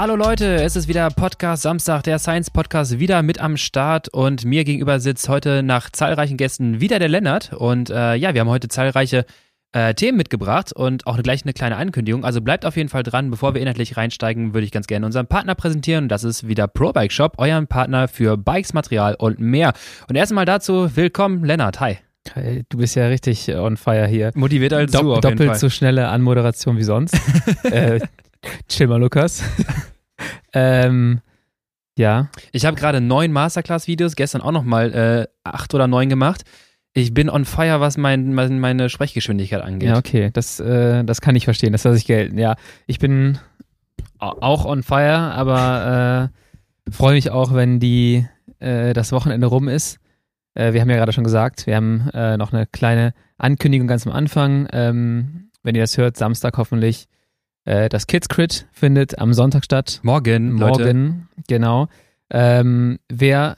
Hallo Leute, es ist wieder Podcast Samstag, der Science Podcast wieder mit am Start und mir gegenüber sitzt heute nach zahlreichen Gästen wieder der Lennart und äh, ja, wir haben heute zahlreiche äh, Themen mitgebracht und auch gleich eine kleine Ankündigung. Also bleibt auf jeden Fall dran. Bevor wir inhaltlich reinsteigen, würde ich ganz gerne unseren Partner präsentieren. Das ist wieder ProBike Shop, euren Partner für Bikes, Material und mehr. Und erstmal dazu, willkommen Lennart, hi. Du bist ja richtig on fire hier. Motiviert als Do du auf Doppelt jeden Fall. so schnelle Anmoderation wie sonst. äh, chill mal, Lukas. ähm, ja. Ich habe gerade neun Masterclass-Videos, gestern auch nochmal äh, acht oder neun gemacht. Ich bin on fire, was mein, mein, meine Sprechgeschwindigkeit angeht. Ja, okay. Das, äh, das kann ich verstehen. Das lasse ich gelten. Ja, ich bin au- auch on fire, aber äh, freue mich auch, wenn die äh, das Wochenende rum ist. Äh, wir haben ja gerade schon gesagt, wir haben äh, noch eine kleine Ankündigung ganz am Anfang. Ähm, wenn ihr das hört, Samstag hoffentlich. Äh, das Kids Crit findet am Sonntag statt. Morgen, Leute. Morgen, genau. Ähm, wer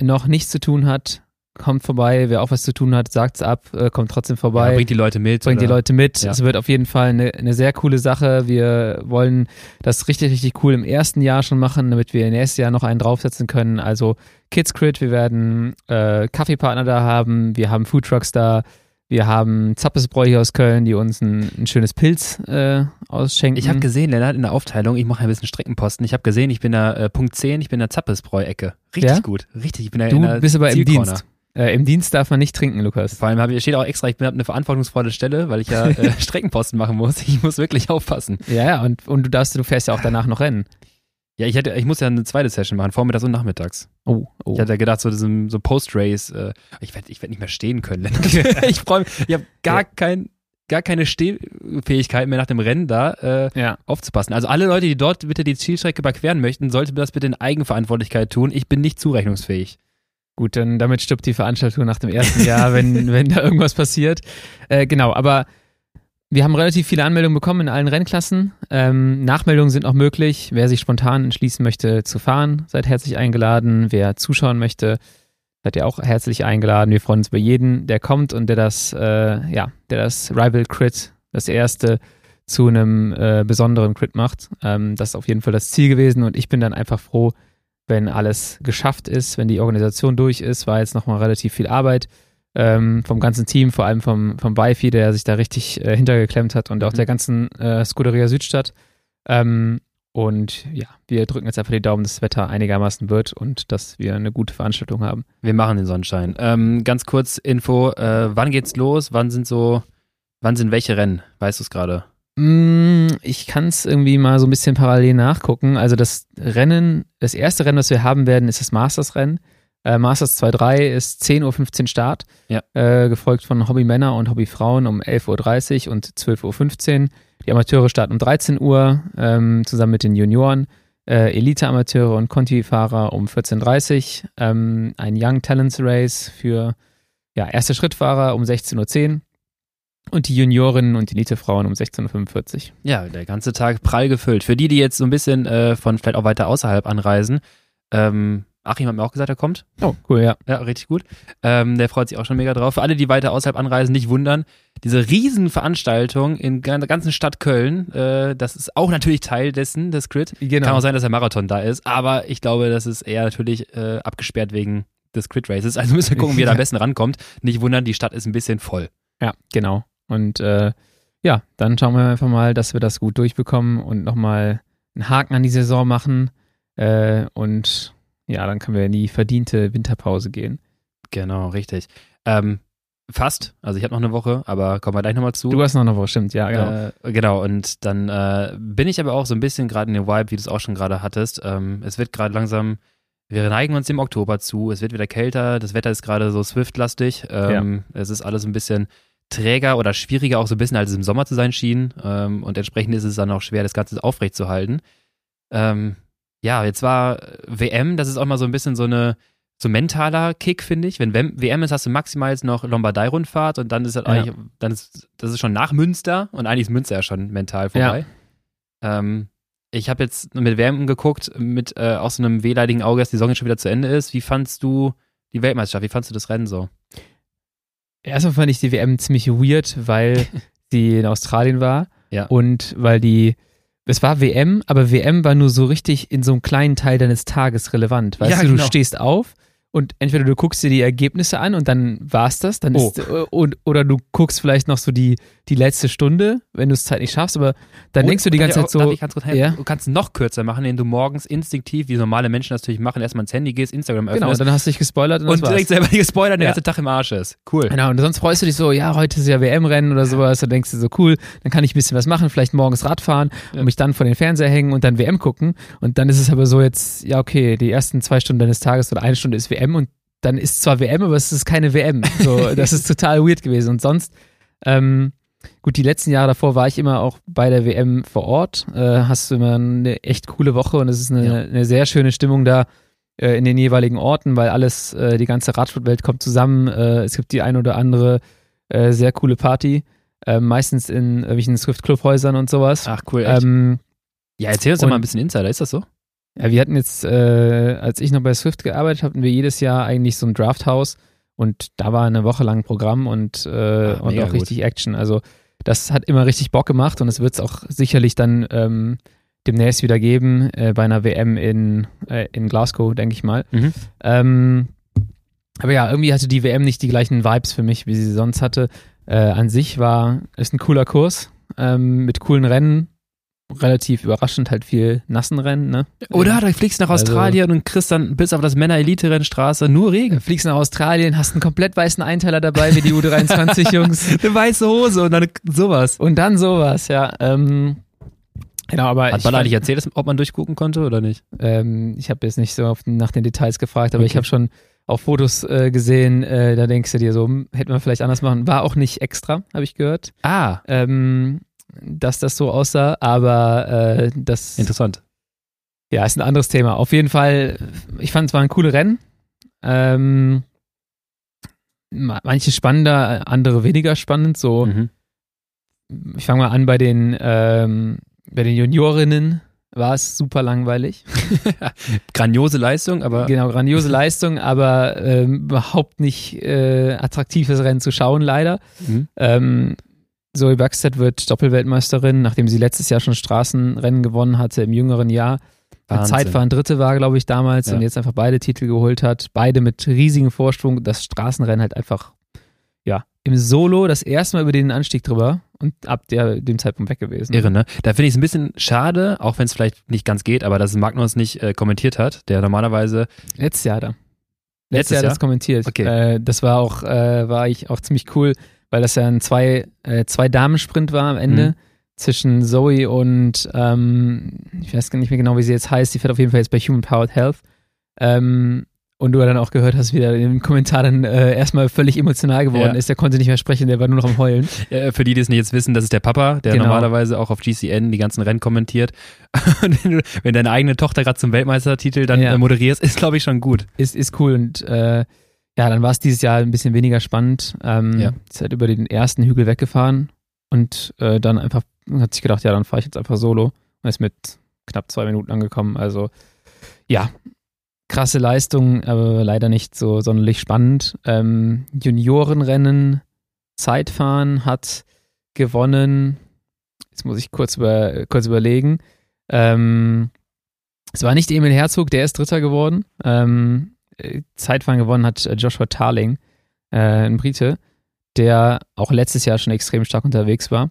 noch nichts zu tun hat, kommt vorbei. Wer auch was zu tun hat, sagt's ab, äh, kommt trotzdem vorbei. Ja, bringt die Leute mit. bringt die oder? Leute mit. Ja. Es wird auf jeden Fall eine, eine sehr coole Sache. Wir wollen das richtig, richtig cool im ersten Jahr schon machen, damit wir im nächsten Jahr noch einen draufsetzen können. Also Kids Crit, wir werden äh, Kaffeepartner da haben, wir haben Foodtrucks da, wir haben Zappesbräu hier aus Köln, die uns ein, ein schönes Pilz äh, ausschenken. Ich habe gesehen, Lennart, in der Aufteilung, ich mache ein bisschen Streckenposten. Ich habe gesehen, ich bin da äh, Punkt 10, ich bin in der Zappesbräu-Ecke. Richtig Ja? gut. Richtig, ich bin da in du der bist aber im. Dienst. Äh, Im Dienst darf man nicht trinken, Lukas. Vor allem ich, steht auch extra, ich bin eine verantwortungsvolle Stelle, weil ich ja äh, Streckenposten machen muss. Ich muss wirklich aufpassen. Ja, ja, und, und du darfst, du fährst ja auch danach noch rennen. Ja, ich hätte, ich muss ja eine zweite Session machen, vormittags und nachmittags. Oh, oh. Ich hatte gedacht, so, diesem- so Post-Race, äh, ich werde ich werd nicht mehr stehen können. Ich freue mich, ich habe gar, Ja. kein, gar keine Stehfähigkeit mehr nach dem Rennen da äh, ja. aufzupassen. Also alle Leute, die dort bitte die Zielstrecke überqueren möchten, sollte das bitte in Eigenverantwortlichkeit tun. Ich bin nicht zurechnungsfähig. Gut, dann damit stirbt die Veranstaltung nach dem ersten Jahr, wenn, wenn da irgendwas passiert. Äh, genau, aber wir haben relativ viele Anmeldungen bekommen in allen Rennklassen. Ähm, Nachmeldungen sind auch möglich. Wer sich spontan entschließen möchte zu fahren, seid herzlich eingeladen. Wer zuschauen möchte, seid ihr auch herzlich eingeladen. Wir freuen uns über jeden, der kommt und der das, äh, ja, der das Rival Crit, das erste, zu einem äh, besonderen Crit macht. Ähm, das ist auf jeden Fall das Ziel gewesen und ich bin dann einfach froh, wenn alles geschafft ist, wenn die Organisation durch ist, war jetzt nochmal relativ viel Arbeit ähm, vom ganzen Team, vor allem vom, vom Wifi, der sich da richtig äh, hintergeklemmt hat und auch Mhm. der ganzen äh, Scuderia Südstadt. Ähm, und ja, wir drücken jetzt einfach die Daumen, dass das Wetter einigermaßen wird und dass wir eine gute Veranstaltung haben. Wir machen den Sonnenschein. Ähm, ganz kurz Info, äh, wann geht's los? Wann sind so, wann sind welche Rennen? Weißt du es gerade? Mm, Ich kann es irgendwie mal so ein bisschen parallel nachgucken. Also das Rennen, das erste Rennen, das wir haben werden, ist das Masters-Rennen. Äh, Masters 2.3 ist 10.15 Uhr Start, Ja. äh, gefolgt von Hobby-Männer und Hobby-Frauen um 11.30 Uhr und 12.15 Uhr. Die Amateure starten um 13 Uhr, ähm, zusammen mit den Junioren. Äh, Elite-Amateure und Conti-Fahrer um 14.30 Uhr. Ähm, ein Young Talents Race für ja, erste Schrittfahrer um 16.10 Uhr. Und die Juniorinnen und Elite-Frauen um 16.45 Uhr. Ja, der ganze Tag prall gefüllt. Für die, die jetzt so ein bisschen äh, von vielleicht auch weiter außerhalb anreisen, ähm, Achim hat mir auch gesagt, er kommt. Oh, cool, ja. Ja, richtig gut. Ähm, der freut sich auch schon mega drauf. Für alle, die weiter außerhalb anreisen, nicht wundern. Diese Riesenveranstaltung in der ganzen Stadt Köln, äh, das ist auch natürlich Teil dessen, des Crit. Genau. Kann auch sein, dass der Marathon da ist, aber ich glaube, das ist eher natürlich äh, abgesperrt wegen des Crit Races. Also müssen wir gucken, wie er da am besten rankommt. Nicht wundern, die Stadt ist ein bisschen voll. Ja, genau. Und äh, ja, dann schauen wir einfach mal, dass wir das gut durchbekommen und nochmal einen Haken an die Saison machen. Äh, und ja, dann können wir in die verdiente Winterpause gehen. Genau, richtig. Ähm, fast. Also ich habe noch eine Woche, aber kommen wir gleich nochmal zu. Du hast noch eine Woche, stimmt, ja, genau. Äh, genau, und dann äh, bin ich aber auch so ein bisschen gerade in dem Vibe, wie du es auch schon gerade hattest. Ähm, es wird gerade langsam, wir neigen uns dem Oktober zu, es wird wieder kälter, das Wetter ist gerade so Swift-lastig. Ähm, Es ist alles ein bisschen träger oder schwieriger, auch so ein bisschen, als es im Sommer zu sein schien. Ähm, und entsprechend ist es dann auch schwer, das Ganze aufrechtzuerhalten. Ähm, ja, jetzt war WM, das ist auch mal so ein bisschen so eine so mentaler Kick, finde ich. Wenn WM ist, hast du maximal jetzt noch Lombardei-Rundfahrt und dann ist das Ja. eigentlich, dann ist, das ist schon nach Münster und eigentlich ist Münster ja schon mental vorbei. Ähm, ich habe jetzt mit WM geguckt, mit äh, aus so einem wehleidigen Auge, dass die Saison jetzt schon wieder zu Ende ist. Wie fandst du die Weltmeisterschaft? Wie fandst du das Rennen so? Erstmal fand ich die WM ziemlich weird, weil sie in Australien war Ja. und weil die es war WM, aber WM war nur so richtig in so einem kleinen Teil deines Tages relevant. Weißt Ja, du, genau. du stehst auf und entweder du guckst dir die Ergebnisse an und dann war's das, dann Oh. ist, äh, und, oder du guckst vielleicht noch so die, die letzte Stunde, wenn du es Zeit nicht schaffst, aber dann denkst du die ganze Zeit so, ja. Du kannst es noch kürzer machen, indem du morgens instinktiv, wie normale Menschen das natürlich machen, erstmal ins Handy gehst, Instagram genau, öffnest dann hast du dich gespoilert und, und direkt selber gespoilert und der Ja. ganze Tag im Arsch ist. Cool. Genau, und sonst freust du dich so, ja, heute ist ja WM-Rennen oder sowas, dann denkst du so, cool, dann kann ich ein bisschen was machen, vielleicht morgens Radfahren Ja. und mich dann vor den Fernseher hängen und dann WM gucken. Und dann ist es aber so jetzt, ja, okay, die ersten zwei Stunden deines Tages oder eine Stunde ist WM und dann ist zwar WM, aber es ist keine WM. So, das ist total weird gewesen. Und sonst, ähm, gut, die letzten Jahre davor war ich immer auch bei der WM vor Ort. Äh, hast du immer eine echt coole Woche und es ist eine, Ja. eine sehr schöne Stimmung da äh, in den jeweiligen Orten, weil alles, äh, die ganze Radsportwelt kommt zusammen. Äh, es gibt die ein oder andere äh, sehr coole Party. Äh, meistens in irgendwelchen Swift-Clubhäusern und sowas. Ach cool, ähm, ja, erzähl uns doch mal ein bisschen Insider, ist das so? Ja, wir hatten jetzt, äh, als ich noch bei Swift gearbeitet habe, hatten wir jedes Jahr eigentlich so ein Drafthaus und da war eine Woche lang Programm und, äh, Ah, und auch gut. richtig Action. Also das hat immer richtig Bock gemacht und es wird es auch sicherlich dann ähm, demnächst wieder geben äh, bei einer WM in, äh, in Glasgow, denke ich mal. Mhm. Ähm, aber ja, irgendwie hatte die WM nicht die gleichen Vibes für mich, wie sie sonst hatte. Äh, an sich war ist ein cooler Kurs ähm, mit coolen Rennen. Relativ überraschend halt viel nassen Rennen, ne? Oder du fliegst nach Also- Australien und kriegst dann bis auf das Männer-Elite-Rennstraße nur Regen. Du fliegst nach Australien, hast einen komplett weißen Einteiler dabei, wie die U23-Jungs. Eine weiße Hose und dann sowas. Und dann sowas, ja. Ähm, genau, aber Hat ich, Baller nicht erzählt, ob man durchgucken konnte oder nicht? ähm, ich habe jetzt nicht so auf, nach den Details gefragt, aber ich Okay. habe schon auch Fotos äh, gesehen, äh, da denkst du dir so, hm, hätte man vielleicht anders machen. War auch nicht extra, habe ich gehört, Ah, ähm, dass das so aussah, aber äh, das interessant. ja, ist ein anderes Thema. Auf jeden Fall, ich fand es war ein cooles Rennen. Ähm, ma- manche spannender, andere weniger spannend. So, Mhm. ich fange mal an bei den, ähm, bei den Juniorinnen war es super langweilig. Grandiose Leistung, aber Genau, grandiose Leistung, aber ähm, überhaupt nicht äh, attraktives Rennen zu schauen, leider. Mhm. Ähm, Zoe Buxted wird Doppelweltmeisterin, nachdem sie letztes Jahr schon Straßenrennen gewonnen hatte im jüngeren Jahr. Zeitfahren Dritte war, glaube ich, damals Ja. und jetzt einfach beide Titel geholt hat. Beide mit riesigem Vorsprung. Das Straßenrennen halt einfach, ja, im Solo das erste Mal über den Anstieg drüber und ab der, dem Zeitpunkt weg gewesen. Irre, ne? Da finde ich es ein bisschen schade, auch wenn es vielleicht nicht ganz geht, aber dass Magnus nicht äh, kommentiert hat, der normalerweise. Letztes Jahr da. Letztes, Letztes Jahr Jahr? das kommentiert. Okay. Äh, das war auch, äh, war ich auch ziemlich cool, weil das ja ein zwei, äh, zwei Damensprint war am Ende Mhm. zwischen Zoe und ähm, ich weiß gar nicht mehr genau, wie sie jetzt heißt. Die fährt auf jeden Fall jetzt bei Human Powered Health. Ähm, und du dann auch gehört hast, wie der im Kommentar dann äh, erstmal völlig emotional geworden Ja. ist. Der konnte nicht mehr sprechen, der war nur noch am Heulen. Äh, für die, die es nicht jetzt wissen, das ist der Papa, der Genau. normalerweise auch auf GCN die ganzen Rennen kommentiert. Und wenn, du, wenn deine eigene Tochter gerade zum Weltmeistertitel dann Ja. äh, moderierst, ist, glaube ich, schon gut. Ist, ist cool und äh, ja, dann war es dieses Jahr ein bisschen weniger spannend. Ähm, Ja. Ist halt über den ersten Hügel weggefahren und äh, dann einfach hat sich gedacht, ja, dann fahre ich jetzt einfach solo und ist mit knapp zwei Minuten angekommen. Also ja, krasse Leistung, aber leider nicht so sonderlich spannend. Ähm, Juniorenrennen, Zeitfahren hat gewonnen. Jetzt muss ich kurz, über, kurz überlegen. Ähm, es war nicht Emil Herzog, der ist Dritter geworden. Ähm, äh, Zeitfahren gewonnen hat äh, Joshua Tarling, äh, ein Brite, der auch letztes Jahr schon extrem stark unterwegs war.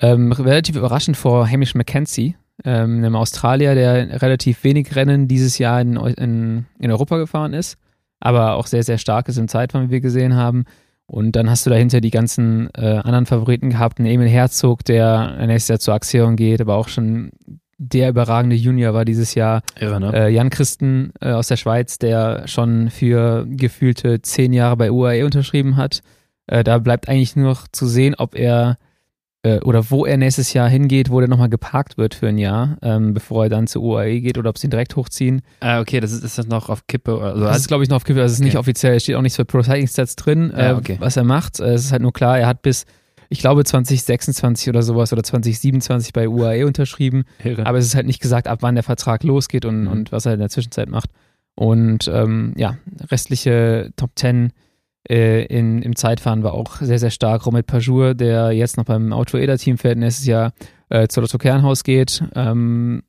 Ähm, relativ überraschend vor Hamish Mackenzie, ähm, einem Australier, der relativ wenig Rennen dieses Jahr in, in, in Europa gefahren ist, aber auch sehr, sehr stark ist im Zeitfahren, wie wir gesehen haben. Und dann hast du dahinter die ganzen äh, anderen Favoriten gehabt, einen Emil Herzog, der nächstes Jahr zur Axion geht, aber auch schon der überragende Junior war dieses Jahr. Irre, ne? Äh, Jan Christen äh, aus der Schweiz, der schon für gefühlte zehn Jahre bei UAE unterschrieben hat. Äh, da bleibt eigentlich nur noch zu sehen, ob er äh, oder wo er nächstes Jahr hingeht, wo der nochmal geparkt wird für ein Jahr, ähm, bevor er dann zur UAE geht oder ob sie ihn direkt hochziehen. ah, okay, das ist, ist das noch auf Kippe. Also, Das ist, glaube ich, noch auf Kippe. Also es ist nicht Okay. offiziell, es steht auch nichts für Pro Cycling Stats drin, Ja, äh, okay. was er macht. Äh, Es ist halt nur klar, er hat bis, ich glaube, 2026 oder sowas oder 2027 bei UAE unterschrieben. irre. Aber es ist halt nicht gesagt, ab wann der Vertrag losgeht und, Mhm. und was er in der Zwischenzeit macht. Und ähm, ja, restliche Top 10 äh, in, im Zeitfahren war auch sehr, sehr stark. Romet Pajur, der jetzt noch beim Auto-Eder-Team fährt, nächstes Jahr äh, zu Lotto Kernhaus geht. Ähm,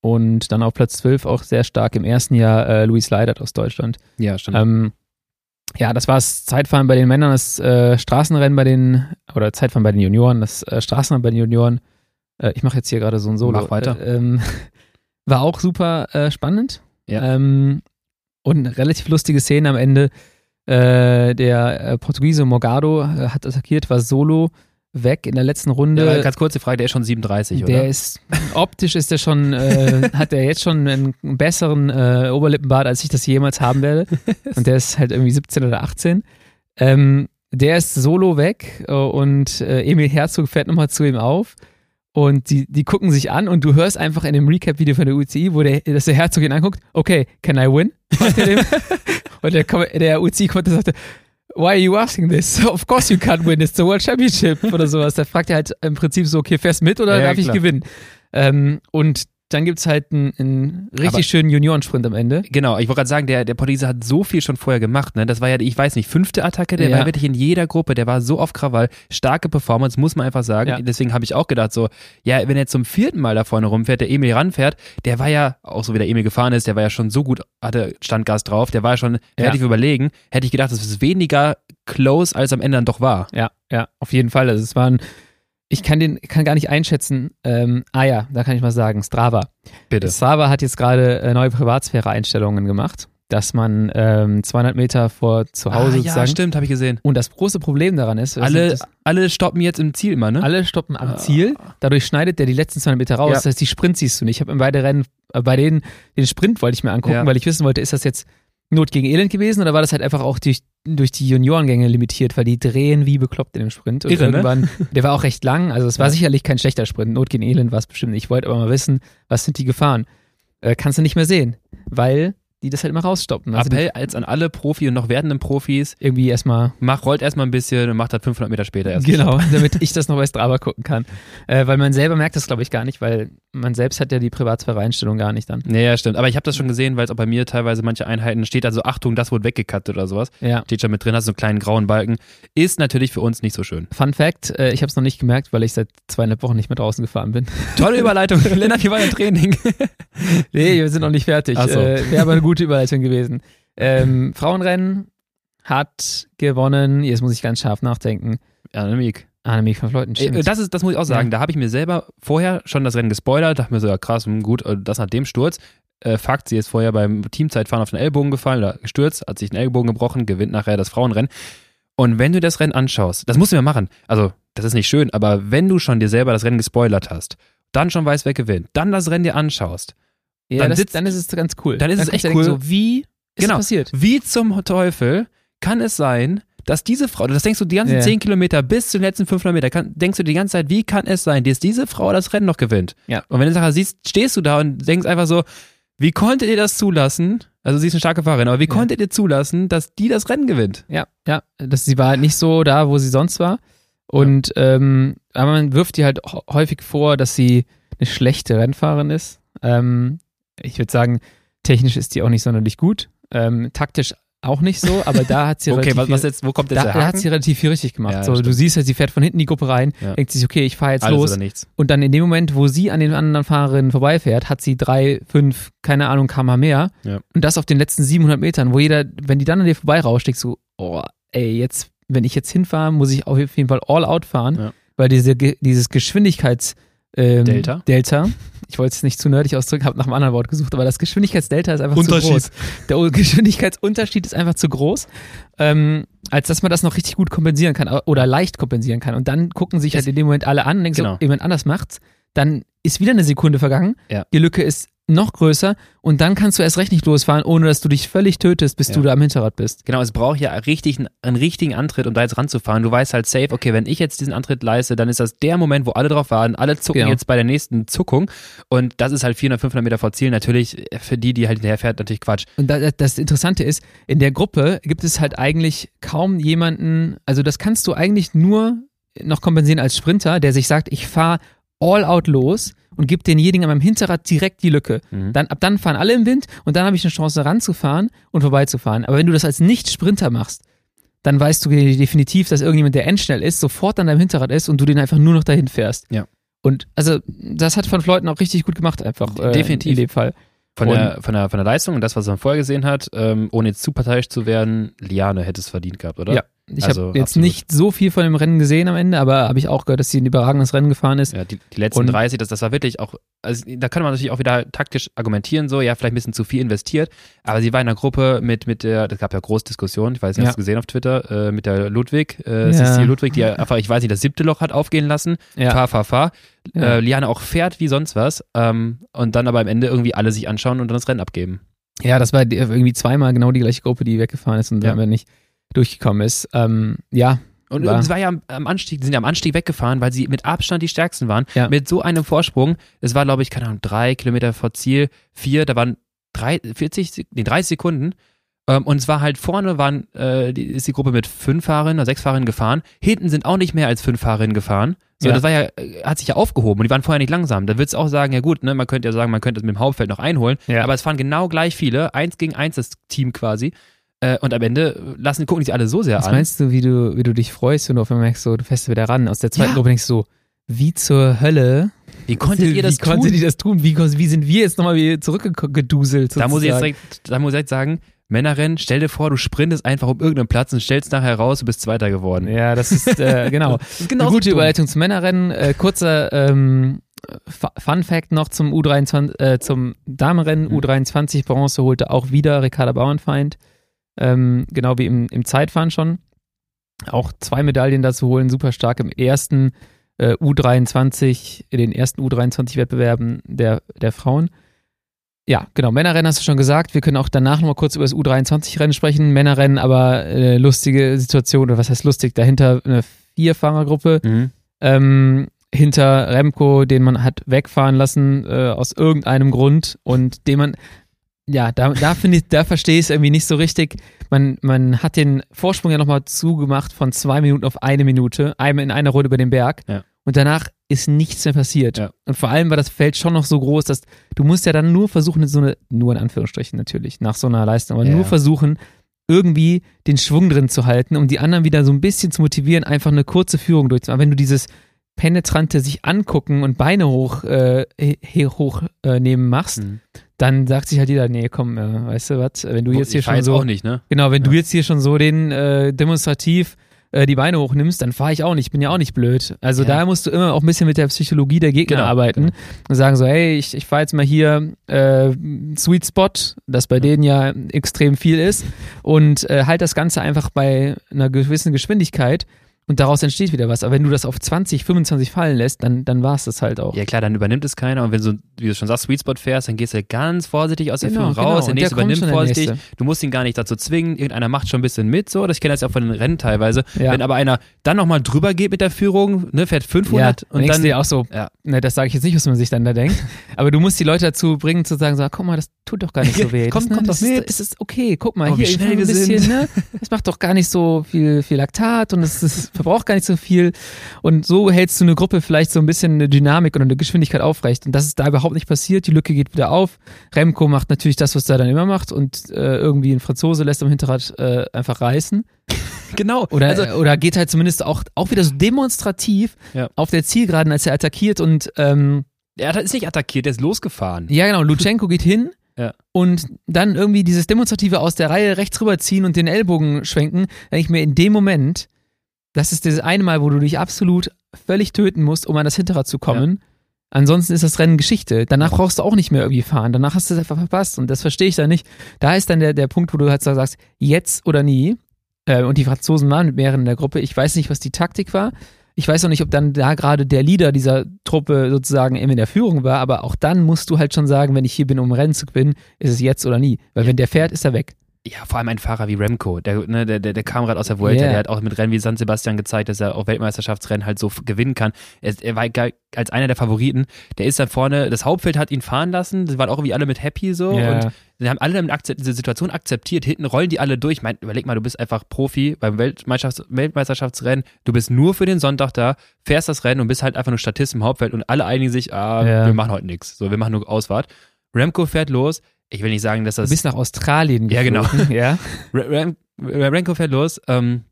und dann auf Platz 12 auch sehr stark im ersten Jahr äh, Luis Leidert aus Deutschland. Ja, stimmt. Ähm, ja, das war das Zeitfahren bei den Männern, das äh, Straßenrennen bei den, oder Zeitfahren bei den Junioren, das äh, Straßenrennen bei den Junioren. Äh, ich mache jetzt hier gerade so ein Solo. Mach weiter. Äh, ähm, war auch super äh, spannend. Ja. Ähm, und eine relativ lustige Szene am Ende. Äh, der Portugiese Morgado hat attackiert, war solo weg in der letzten Runde. ja, ganz kurze Frage, der ist schon 37, Der oder? ist optisch ist der schon, äh, hat er jetzt schon einen besseren äh, Oberlippenbart, als ich das jemals haben werde. Und der ist halt irgendwie 17 oder 18. Ähm, der ist solo weg äh, und äh, Emil Herzog fährt nochmal zu ihm auf. Und die, die gucken sich an und du hörst einfach in dem Recap-Video von der UCI, wo der, dass der Herzog ihn anguckt, okay, can I win? Und der, der UCI-Kommentator sagte, why are you asking this? Of course you can't win, it's the World Championship oder sowas. Da fragt er halt im Prinzip so, okay, fährst mit oder Ja, darf ich klar. gewinnen? Ähm, und dann gibt's halt einen, einen richtig Aber- schönen Juniorensprint am Ende. Genau, ich wollte gerade sagen, der, der Portugiese hat so viel schon vorher gemacht, ne? Das war ja, ich weiß nicht, fünfte Attacke, der Ja. war wirklich in jeder Gruppe, der war so auf Krawall, starke Performance, muss man einfach sagen. Ja. Deswegen habe ich auch gedacht, so, ja, wenn er zum vierten Mal da vorne rumfährt, der Emil ranfährt, der war ja, auch so wie der Emil gefahren ist, der war ja schon so gut, hatte Standgas drauf, der war ja schon relativ überlegen. Hätte ich gedacht, das ist weniger close, als am Ende dann doch war. Ja, ja, auf jeden Fall. Also es waren, ich kann den, kann gar nicht einschätzen. Ähm, ah ja, da kann ich mal sagen, Strava. Bitte. Strava hat jetzt gerade äh, neue Privatsphäre-Einstellungen gemacht, dass man ähm, 200 Meter vor zu Hause ah, ja, sozusagen. stimmt, habe ich gesehen. Und das große Problem daran ist, Alle, dass- alle stoppen jetzt im Ziel immer, ne? alle stoppen am Ah. Ziel. Dadurch schneidet der die letzten 200 Meter raus. Ja. Das heißt, die Sprint siehst du nicht. Ich habe in beiden Rennen, äh, bei denen, den Sprint wollte ich mir angucken, Ja. weil ich wissen wollte, ist das jetzt Not gegen Elend gewesen oder war das halt einfach auch durch, durch die Juniorengänge limitiert, weil die drehen wie bekloppt in dem Sprint. Und Irre, ne? irgendwann, der war auch recht lang, also es war Ja. sicherlich kein schlechter Sprint. Not gegen Elend war es bestimmt nicht. Ich wollte aber mal wissen, was sind die Gefahren? Äh, kannst du nicht mehr sehen, weil die das halt immer rausstoppen. Also Appell als an alle Profi und noch werdenden Profis, irgendwie erstmal mach, rollt erstmal ein bisschen und macht das 500 Meter später erst. Genau, damit ich das noch bei Strava gucken kann. Äh, weil man selber merkt das, glaube ich, gar nicht, weil man selbst hat ja die Privatsphäre-Einstellung gar nicht dann. Ja, ja, stimmt. Aber ich habe das schon gesehen, weil es auch bei mir teilweise manche Einheiten steht, also Achtung, das wurde weggekattet oder sowas. Ja. Steht schon mit drin, hast so einen kleinen grauen Balken. Ist natürlich für uns nicht so schön. Fun Fact, äh, ich habe es noch nicht gemerkt, weil ich seit zweieinhalb Wochen nicht mehr draußen gefahren bin. Tolle Überleitung. Lennart, wir waren im Training. nee, wir sind noch nicht fertig. Ach so. Äh, Wäre aber eine gute Überleitung gewesen. Ähm, Frauenrennen hat gewonnen. Jetzt muss ich ganz scharf nachdenken. Annemiek. Annemiek Vleuten, Ey, stimmt. Das, ist, das muss ich auch sagen. Ja. Da habe ich mir selber vorher schon das Rennen gespoilert. Dachte mir so, ja krass, hm, gut, äh, das nach dem Sturz. Äh, Fakt, sie ist vorher beim Teamzeitfahren auf den Ellbogen gefallen oder gestürzt, hat sich den Ellbogen gebrochen, gewinnt nachher das Frauenrennen. Und wenn du das Rennen anschaust, das musst du ja machen. Also, das ist nicht schön, aber wenn du schon dir selber das Rennen gespoilert hast, dann schon weißt, wer gewinnt, dann das Rennen dir anschaust, ja, dann das, sitzt- dann ist es ganz cool. dann ist es kannst echt cool. So, wie ist Genau. passiert? Wie zum Teufel kann es sein, dass diese Frau, das denkst du die ganzen Ja. 10 Kilometer bis zu den letzten 500 Meter, kann, denkst du die ganze Zeit, wie kann es sein, dass diese Frau das Rennen noch gewinnt? Ja. Und wenn du nachher siehst, stehst du da und denkst einfach so, wie konntet ihr das zulassen? Also sie ist eine starke Fahrerin, aber wie Ja. konntet ihr zulassen, dass die das Rennen gewinnt? Ja, ja. Das, sie war halt nicht so da, wo sie sonst war. Und ähm, aber man wirft ihr halt häufig vor, dass sie eine schlechte Rennfahrerin ist. Ähm, ich würde sagen, technisch ist die auch nicht sonderlich gut. Ähm, taktisch auch nicht so, aber da hat sie Okay, relativ was, viel, was jetzt, wo kommt jetzt da, der da hat sie relativ viel richtig gemacht. Ja, so, du siehst ja, sie fährt von hinten in die Gruppe rein, Ja. denkt sich, okay, ich fahre jetzt Alles los. Und dann in dem Moment, wo sie an den anderen Fahrerinnen vorbeifährt, hat sie drei, fünf, keine Ahnung, kmh mehr. Ja. Und das auf den letzten 700 Metern, wo jeder, wenn die dann an dir vorbeirauscht, denkst du, oh, ey, jetzt, wenn ich jetzt hinfahre, muss ich auf jeden Fall all out fahren, weil diese, dieses Geschwindigkeits ähm, Delta? Delta. Ich wollte es nicht zu nerdig ausdrücken, habe nach einem anderen Wort gesucht, aber das Geschwindigkeitsdelta ist einfach zu groß. Der Geschwindigkeitsunterschied ist einfach zu groß, ähm, als dass man das noch richtig gut kompensieren kann oder leicht kompensieren kann. Und dann gucken sich Es- halt in dem Moment alle an und denken Genau. so, jemand anders macht's. Dann ist wieder eine Sekunde vergangen, Ja. die Lücke ist noch größer und dann kannst du erst recht nicht losfahren, ohne dass du dich völlig tötest, bis Ja. du da am Hinterrad bist. Genau, es braucht ja richtig einen, richtigen Antritt, um da jetzt ranzufahren. Du weißt halt safe, okay, wenn ich jetzt diesen Antritt leiste, dann ist das der Moment, wo alle drauf warten. Alle zucken Genau. jetzt bei der nächsten Zuckung. Und das ist halt 400, 500 Meter vor Ziel. Natürlich für die, die halt hinterher fährt, natürlich Quatsch. Und da, das Interessante ist, in der Gruppe gibt es halt eigentlich kaum jemanden, also das kannst du eigentlich nur noch kompensieren als Sprinter, der sich sagt, ich fahre all out los und gebe denjenigen an meinem Hinterrad direkt die Lücke. Mhm. Dann, ab dann fahren alle im Wind und dann habe ich eine Chance ranzufahren und vorbeizufahren. Aber wenn du das als Nicht-Sprinter machst, dann weißt du definitiv, dass irgendjemand, der endschnell ist, sofort an deinem Hinterrad ist und du den einfach nur noch dahin fährst. Ja. Und also das hat von Leuten auch richtig gut gemacht, einfach. Äh, Definitiv. In dem Fall. Von Und- der, von, der, von der Leistung und das, was man vorher gesehen hat, ähm, ohne jetzt zu parteiisch zu werden, Liane hätte es verdient gehabt, oder? Ja. Ich Also, habe jetzt absolut. nicht so viel von dem Rennen gesehen am Ende, aber habe ich auch gehört, dass sie ein überragendes Rennen gefahren ist. Ja, die, die letzten Und- 30, das, das war wirklich auch, also da kann man natürlich auch wieder taktisch argumentieren, so, ja, vielleicht ein bisschen zu viel investiert, aber sie war in einer Gruppe mit, mit der, das gab ja große Diskussionen, ich weiß nicht, Ja. hast du gesehen auf Twitter, äh, mit der Ludwig, äh, Ja. Ludwig, die einfach, ich weiß nicht, das siebte Loch hat aufgehen lassen, Ja. fahr, fahr, fahr, äh, Liane auch fährt wie sonst was, ähm, und dann aber am Ende irgendwie alle sich anschauen und dann das Rennen abgeben. Ja, das war irgendwie zweimal genau die gleiche Gruppe, die weggefahren ist und Ja. dann nicht durchgekommen ist. Ähm, ja, Und War- es war ja am, Anstieg, die sind ja am Anstieg weggefahren, weil sie mit Abstand die stärksten waren. Ja. Mit so einem Vorsprung, es war, glaube ich, keine Ahnung, drei Kilometer vor Ziel, vier, da waren drei, 40, Sek- nee, 30 Sekunden. Ähm, und es war halt vorne waren, äh, die, ist die Gruppe mit fünf Fahrerinnen oder sechs Fahrerinnen gefahren. Hinten sind auch nicht mehr als fünf Fahrerinnen gefahren. So, Ja. das war ja, äh, hat sich ja aufgehoben und die waren vorher nicht langsam. Da würdest du auch sagen, ja gut, ne, man könnte ja sagen, man könnte es mit dem Hauptfeld noch einholen. Ja. Aber es fahren genau gleich viele, eins gegen eins das Team quasi. Äh, und am Ende lassen, gucken die alle so sehr was an. meinst du, wie du, wie du dich freust, wenn du auf einmal merkst, so, du fährst wieder ran. Aus der zweiten Ja. Gruppe denkst du so, wie zur Hölle? Wie konntet ihr das wie konntet tun? ihr das tun? Wie, wie sind wir jetzt nochmal wieder zurückgeduselt? Da muss ich jetzt direkt, da muss ich direkt sagen, Männerrennen, stell dir vor, du sprintest einfach um irgendeinen Platz und stellst nachher raus, du bist Zweiter geworden. Ja, das ist, äh, genau. Das ist Eine genauso gute. Überleitung zum Männerrennen. Äh, kurzer ähm, Fu- Fun Fact noch zum U23, äh, zum Damenrennen. Mhm. U23 Bronze holte auch wieder Ricarda Bauernfeind. Ähm, genau wie im, im Zeitfahren schon. Auch zwei Medaillen dazu holen, super stark im ersten äh, U23, in den ersten U23-Wettbewerben der, der Frauen. Ja, genau. Männerrennen hast du schon gesagt. Wir können auch danach noch mal kurz über das U23-Rennen sprechen. Männerrennen, aber äh, lustige Situation, oder was heißt lustig? Dahinter eine Vierfahrergruppe Mhm. ähm, hinter Remco, den man hat wegfahren lassen äh, aus irgendeinem Grund und den man, ja, da, da finde ich, da verstehe ich es irgendwie nicht so richtig. Man, man hat den Vorsprung ja nochmal zugemacht von zwei Minuten auf eine Minute, einmal in einer Runde über den Berg. Ja. Und danach ist nichts mehr passiert. Ja. Und vor allem war das Feld schon noch so groß, dass du musst ja dann nur versuchen, so eine, nur in Anführungsstrichen natürlich, nach so einer Leistung, aber Ja. nur versuchen, irgendwie den Schwung drin zu halten, um die anderen wieder so ein bisschen zu motivieren, einfach eine kurze Führung durchzumachen. Wenn du dieses penetrante sich angucken und Beine hoch, äh, he- hoch äh, nehmen machst, Mhm. Dann sagt sich halt jeder, nee, komm, äh, weißt du was, wenn du jetzt hier ich schon so, auch nicht, ne? genau, wenn du Ja. jetzt hier schon so den äh, demonstrativ äh, die Beine hochnimmst, dann fahre ich auch nicht, ich bin ja auch nicht blöd. Also Ja. da musst du immer auch ein bisschen mit der Psychologie der Gegner Genau, arbeiten genau. und sagen so, hey, ich, ich fahre jetzt mal hier äh, Sweet Spot, das bei denen ja extrem viel ist und äh, halt das Ganze einfach bei einer gewissen Geschwindigkeit und daraus entsteht wieder was. Aber wenn du das auf 20, 25 fallen lässt, dann, dann war es das halt auch. Ja klar, dann übernimmt es keiner und wenn du, wie du schon sagst, Sweet Spot fährst, dann gehst du ganz vorsichtig aus der Genau, Führung genau. raus, der der nächste kommt übernimmt der vorsichtig, nächste. du musst ihn gar nicht dazu zwingen, irgendeiner macht schon ein bisschen mit, so, das kenne ich jetzt auch von den Rennen teilweise. Ja. Wenn aber einer dann nochmal drüber geht mit der Führung, ne, fährt 500 und und dann, dir auch so, Ja. ne, das sage ich jetzt nicht, was man sich dann da denkt, aber du musst die Leute dazu bringen, zu sagen, so, ah, guck mal, das tut doch gar nicht so weh. Komm, das, ne, komm das doch mit. Ist, das ist okay, guck mal, Oh, hier, schnell ein bisschen, ne, das macht doch gar nicht so viel, viel Laktat und es, es verbraucht gar nicht so viel und so hältst du eine Gruppe vielleicht so ein bisschen eine Dynamik oder eine Geschwindigkeit aufrecht und das ist da überhaupt nicht passiert, die Lücke geht wieder auf, Remco macht natürlich das, was er dann immer macht und äh, irgendwie ein Franzose lässt am Hinterrad äh, einfach reißen. genau. Oder, also, oder geht halt zumindest auch, auch wieder so demonstrativ Ja. auf der Zielgeraden, als er attackiert und ähm, er ist nicht attackiert, der ist losgefahren. ja genau, Lutschenko geht hin Ja. und dann irgendwie dieses Demonstrative aus der Reihe rechts rüberziehen und den Ellbogen schwenken, denke ich mir in dem Moment, das ist das eine Mal, wo du dich absolut völlig töten musst, um an das Hinterrad zu kommen. Ansonsten ist das Rennen Geschichte. Danach brauchst du auch nicht mehr irgendwie fahren. Danach hast du es einfach verpasst. Und das verstehe ich dann nicht. Da ist dann der, der Punkt, wo du halt sagst, jetzt oder nie. Äh, und die Franzosen waren mit mehreren in der Gruppe. Ich weiß nicht, was die Taktik war. Ich weiß auch nicht, ob dann da gerade der Leader dieser Truppe sozusagen eben in der Führung war. Aber auch dann musst du halt schon sagen, wenn ich hier bin, um Rennen zu gewinnen, ist es jetzt oder nie. Weil wenn der fährt, ist er weg. Ja, vor allem ein Fahrer wie Remco, der, ne, der, der, der kam gerade aus der Vuelta, Ja. der hat auch mit Rennen wie San Sebastian gezeigt, dass er auch Weltmeisterschaftsrennen halt so gewinnen kann. Er, er war als einer der Favoriten, der ist da vorne, das Hauptfeld hat ihn fahren lassen, das waren auch irgendwie alle mit happy so Ja. und die haben alle diese Situation akzeptiert, hinten rollen die alle durch. Mein, überleg mal, du bist einfach Profi beim Weltmeisterschafts Weltmeisterschaftsrennen, du bist nur für den Sonntag da, fährst das Rennen und bist halt einfach nur Statist im Hauptfeld und alle einigen sich, ah, Ja. wir machen heute nichts, so, wir machen nur Ausfahrt. Remco fährt los, ich will nicht sagen, dass Du das bist nach Australien Ja, genau. geflogen, Ja, Ram- Ra- Renko fährt los. Ähm,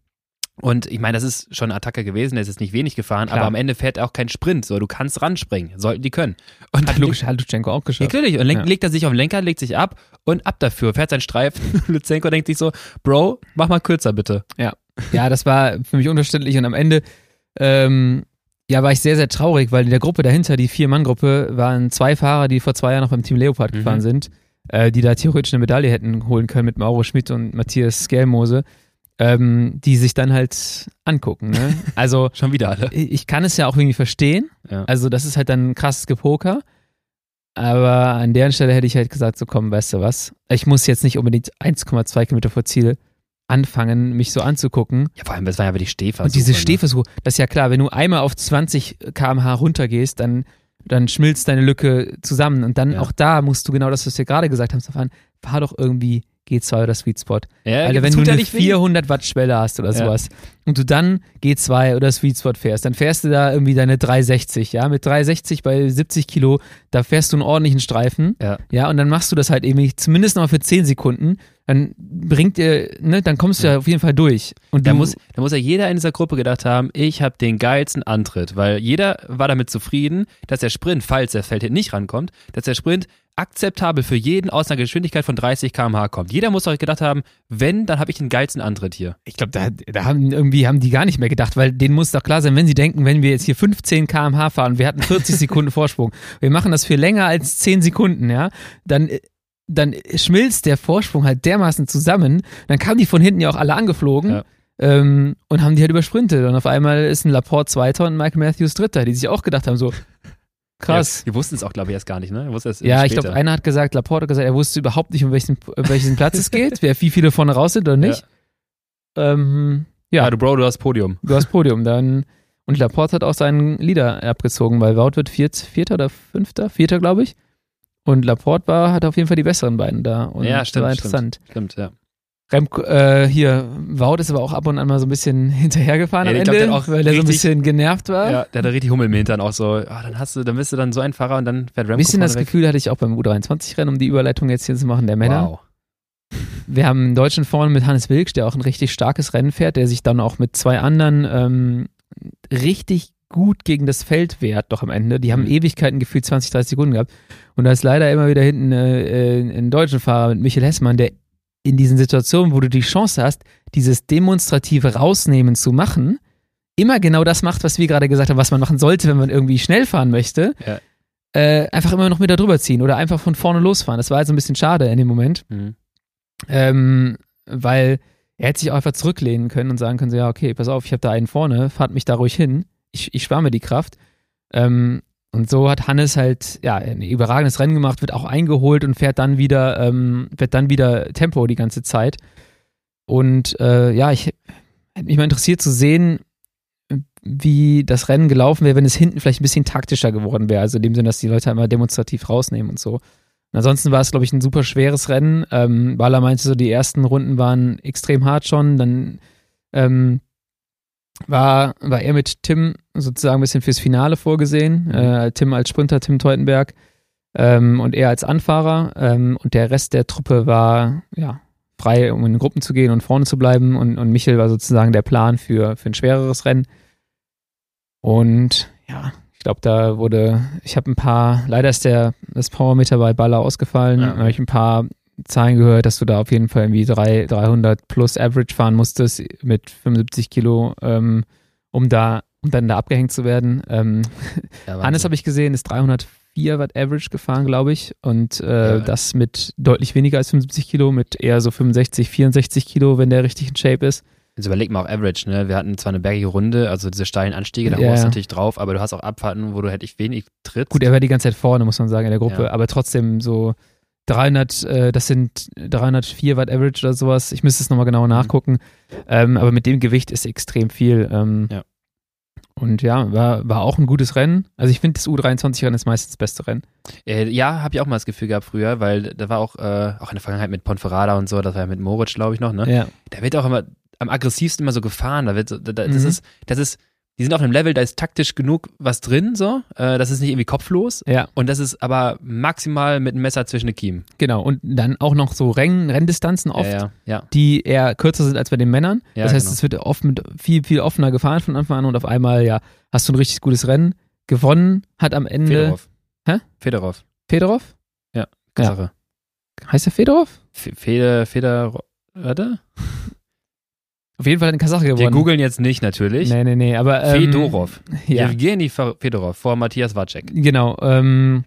Und ich meine, das ist schon eine Attacke gewesen, der ist jetzt nicht wenig gefahren, Klar. aber am Ende fährt er auch kein Sprint. So, du kannst ranspringen, sollten die können. Und Hat Lukas Lutschenko auch ja, geschafft. natürlich. Und Ja. legt er sich auf den Lenker, legt sich ab und ab dafür, fährt seinen Streifen. Lutsenko denkt sich so, Bro, mach mal kürzer bitte. Ja, das war für mich unverständlich und am Ende ähm, ja, war ich sehr, sehr traurig, weil in der Gruppe dahinter, die Vier-Mann-Gruppe, waren zwei Fahrer, die vor zwei Jahren noch beim Team Leopard Mhm. gefahren sind, äh, die da theoretisch eine Medaille hätten holen können mit Mauro Schmidt und Matthias Skelmose, ähm, die sich dann halt angucken. Ne? Also Schon wieder alle. ich kann es ja auch irgendwie verstehen. Ja. Also das ist halt dann ein krasses Gepoker. Aber an deren Stelle hätte ich halt gesagt, so komm, weißt du was, ich muss jetzt nicht unbedingt 1,2 Kilometer vor Ziel anfangen, mich so anzugucken. Ja, vor allem, das war ja aber die Stehversuche. Und diese ne? Stehversuche, das ist ja klar, wenn du einmal auf 20 km/h runtergehst, dann, dann schmilzt deine Lücke zusammen. Und dann Ja. auch da musst du genau das, was wir gerade gesagt haben, Stefan, fahr doch irgendwie G2 oder Sweet Spot. Ja, das wenn du eine nicht weh. 400 Watt Schwelle hast oder Ja. sowas und du dann G2 oder Sweet Spot fährst, dann fährst du da irgendwie deine 360, ja, mit 360 bei 70 Kilo, da fährst du einen ordentlichen Streifen, Ja. ja, und dann machst du das halt eben zumindest noch für 10 Sekunden, dann bringt dir, ne, dann kommst du ja auf jeden Fall durch. Und Da muss, da muss ja jeder in dieser Gruppe gedacht haben, ich habe den geilsten Antritt, weil jeder war damit zufrieden, dass der Sprint, falls der Feld nicht rankommt, dass der Sprint akzeptabel für jeden aus einer Geschwindigkeit von 30 km/h kommt. Jeder muss doch gedacht haben, wenn, dann habe ich den geilsten Antritt hier. ich glaube, da, da haben irgendwie haben die gar nicht mehr gedacht, weil denen muss doch klar sein, wenn sie denken, wenn wir jetzt hier 15 km/h fahren, wir hatten 40 Sekunden Vorsprung, wir machen das für länger als 10 Sekunden, ja, dann dann schmilzt der Vorsprung halt dermaßen zusammen, dann kamen die von hinten ja auch alle angeflogen Ja. ähm, und haben die halt übersprintet und auf einmal ist ein Laporte Zweiter und Michael Matthews Dritter, die sich auch gedacht haben so, krass. Ja, die wussten es auch, glaube ich, erst gar nicht, ne? Ja, ich glaube, einer hat gesagt, Laporte hat gesagt, er wusste überhaupt nicht, um welchen, um welchen Platz es geht, wer wie viele vorne raus sind oder nicht. Ähm, ja, Ja, du Bro, du hast Podium. du hast Podium. Dann, und Laporte hat auch seinen Leader abgezogen, weil Wout wird Viert, Vierter oder Fünfter, Vierter, glaube ich. Und Laporte war, hat auf jeden Fall die besseren beiden da. Und Ja, das stimmt, war stimmt. interessant. Stimmt, ja. Remco, äh, hier, Wout ist aber auch ab und an mal so ein bisschen hinterhergefahren Ja, am glaub, Ende, auch weil er so ein bisschen genervt war. Ja, der hat da richtig Hummel im Hintern auch so, ah, dann hast du, dann bist du dann so ein Fahrer und dann fährt Remco Ein bisschen das weg. Gefühl hatte ich auch beim U23-Rennen, um die Überleitung jetzt hier zu machen, der Männer. Wow. Wir haben einen Deutschen vorne mit Hannes Wilksch, der auch ein richtig starkes Rennen fährt, der sich dann auch mit zwei anderen ähm, richtig gut gegen das Feld wehrt, doch am Ende. Die haben Mhm. Ewigkeiten gefühlt 20, 30 Sekunden gehabt. Und da ist leider immer wieder hinten äh, äh, ein deutschen Fahrer mit Michael Hessmann, der in diesen Situationen, wo du die Chance hast, dieses demonstrative Rausnehmen zu machen, immer genau das macht, was wir gerade gesagt haben, was man machen sollte, wenn man irgendwie schnell fahren möchte. Ja. Äh, einfach immer noch mit da drüber ziehen oder einfach von vorne losfahren. Das war also ein bisschen schade in dem Moment. Mhm. Ähm, weil er hätte sich auch einfach zurücklehnen können und sagen können, so, ja, okay, pass auf, ich habe da einen vorne, fahrt mich da ruhig hin. Ich, ich spare mir die Kraft. Ähm, und so hat Hannes halt ja ein überragendes Rennen gemacht, wird auch eingeholt und fährt dann wieder, ähm, wird dann wieder Tempo die ganze Zeit. Und äh, ja, ich hätte mich mal interessiert zu sehen, wie das Rennen gelaufen wäre, wenn es hinten vielleicht ein bisschen taktischer geworden wäre. Also in dem Sinne, dass die Leute einmal demonstrativ rausnehmen und so. Und ansonsten war es, glaube ich, ein super schweres Rennen. Ähm, Walla meinte so, die ersten Runden waren extrem hart schon. Dann ähm, war, war er mit Tim sozusagen ein bisschen fürs Finale vorgesehen. Äh, Tim als Sprinter, Tim Teutenberg ähm, und er als Anfahrer. Ähm, und der Rest der Truppe war ja frei, um in Gruppen zu gehen und vorne zu bleiben. Und, und Michel war sozusagen der Plan für, für ein schwereres Rennen. Und ja, ich glaube, da wurde, ich habe ein paar, leider ist der, das Powermeter bei Baller ausgefallen. Ja. Habe ich ein paar Zahlen gehört, dass du da auf jeden Fall irgendwie drei, 300 plus Average fahren musstest mit 75 Kilo, ähm, um da, um dann da abgehängt zu werden. Ähm, Ja, Hannes habe ich gesehen, ist 304 Watt Average gefahren, glaube ich. Und äh, Ja. das mit deutlich weniger als 75 Kilo, mit eher so 65, 64 Kilo, wenn der richtig in Shape ist. Jetzt überleg mal auf Average, ne? Wir hatten zwar eine bergige Runde, also diese steilen Anstiege, da Ja, brauchst du natürlich drauf, aber du hast auch Abfahrten, wo du halt echt wenig trittst. Gut, er war die ganze Zeit vorne, muss man sagen, in der Gruppe, Ja. aber trotzdem so 300, äh, das sind 304 Watt Average oder sowas. Ich müsste es nochmal genauer nachgucken. Ähm, aber mit dem Gewicht ist extrem viel. Ähm, Ja. Und ja, war, war auch ein gutes Rennen. Also ich finde, das U23-Rennen ist meistens das beste Rennen. Äh, ja, habe ich auch mal das Gefühl gehabt früher, weil da war auch, äh, auch in der Vergangenheit mit Ponferrada und so, das war ja mit Moritz, glaube ich, noch, ne? Ja. Da wird auch immer am aggressivsten immer so gefahren. Da wird so, da, da, das Mhm. ist, das ist, die sind auf einem Level, da ist taktisch genug was drin, so. Äh, das ist nicht irgendwie kopflos. Ja. Und das ist aber maximal mit einem Messer zwischen den Kiemen. Genau. Und dann auch noch so Renn Renndistanzen oft, Ja, ja, ja. die eher kürzer sind als bei den Männern. Ja, das heißt, genau. es wird oft mit viel, viel offener gefahren von Anfang an und auf einmal, ja, hast du ein richtig gutes Rennen gewonnen, hat am Ende. Fedorov. Hä? Fedorov. Fedorov? Sache. Heißt der Fedorov? Fe- Feder, Feder, warte? Auf jeden Fall ein Kasache Wir gewonnen. googeln jetzt nicht natürlich. Nee, nee, nee, aber. Ähm, Fedorov. Ja, Evgeny Fe- Fedorov vor Matthias Wacek. genau. Ähm,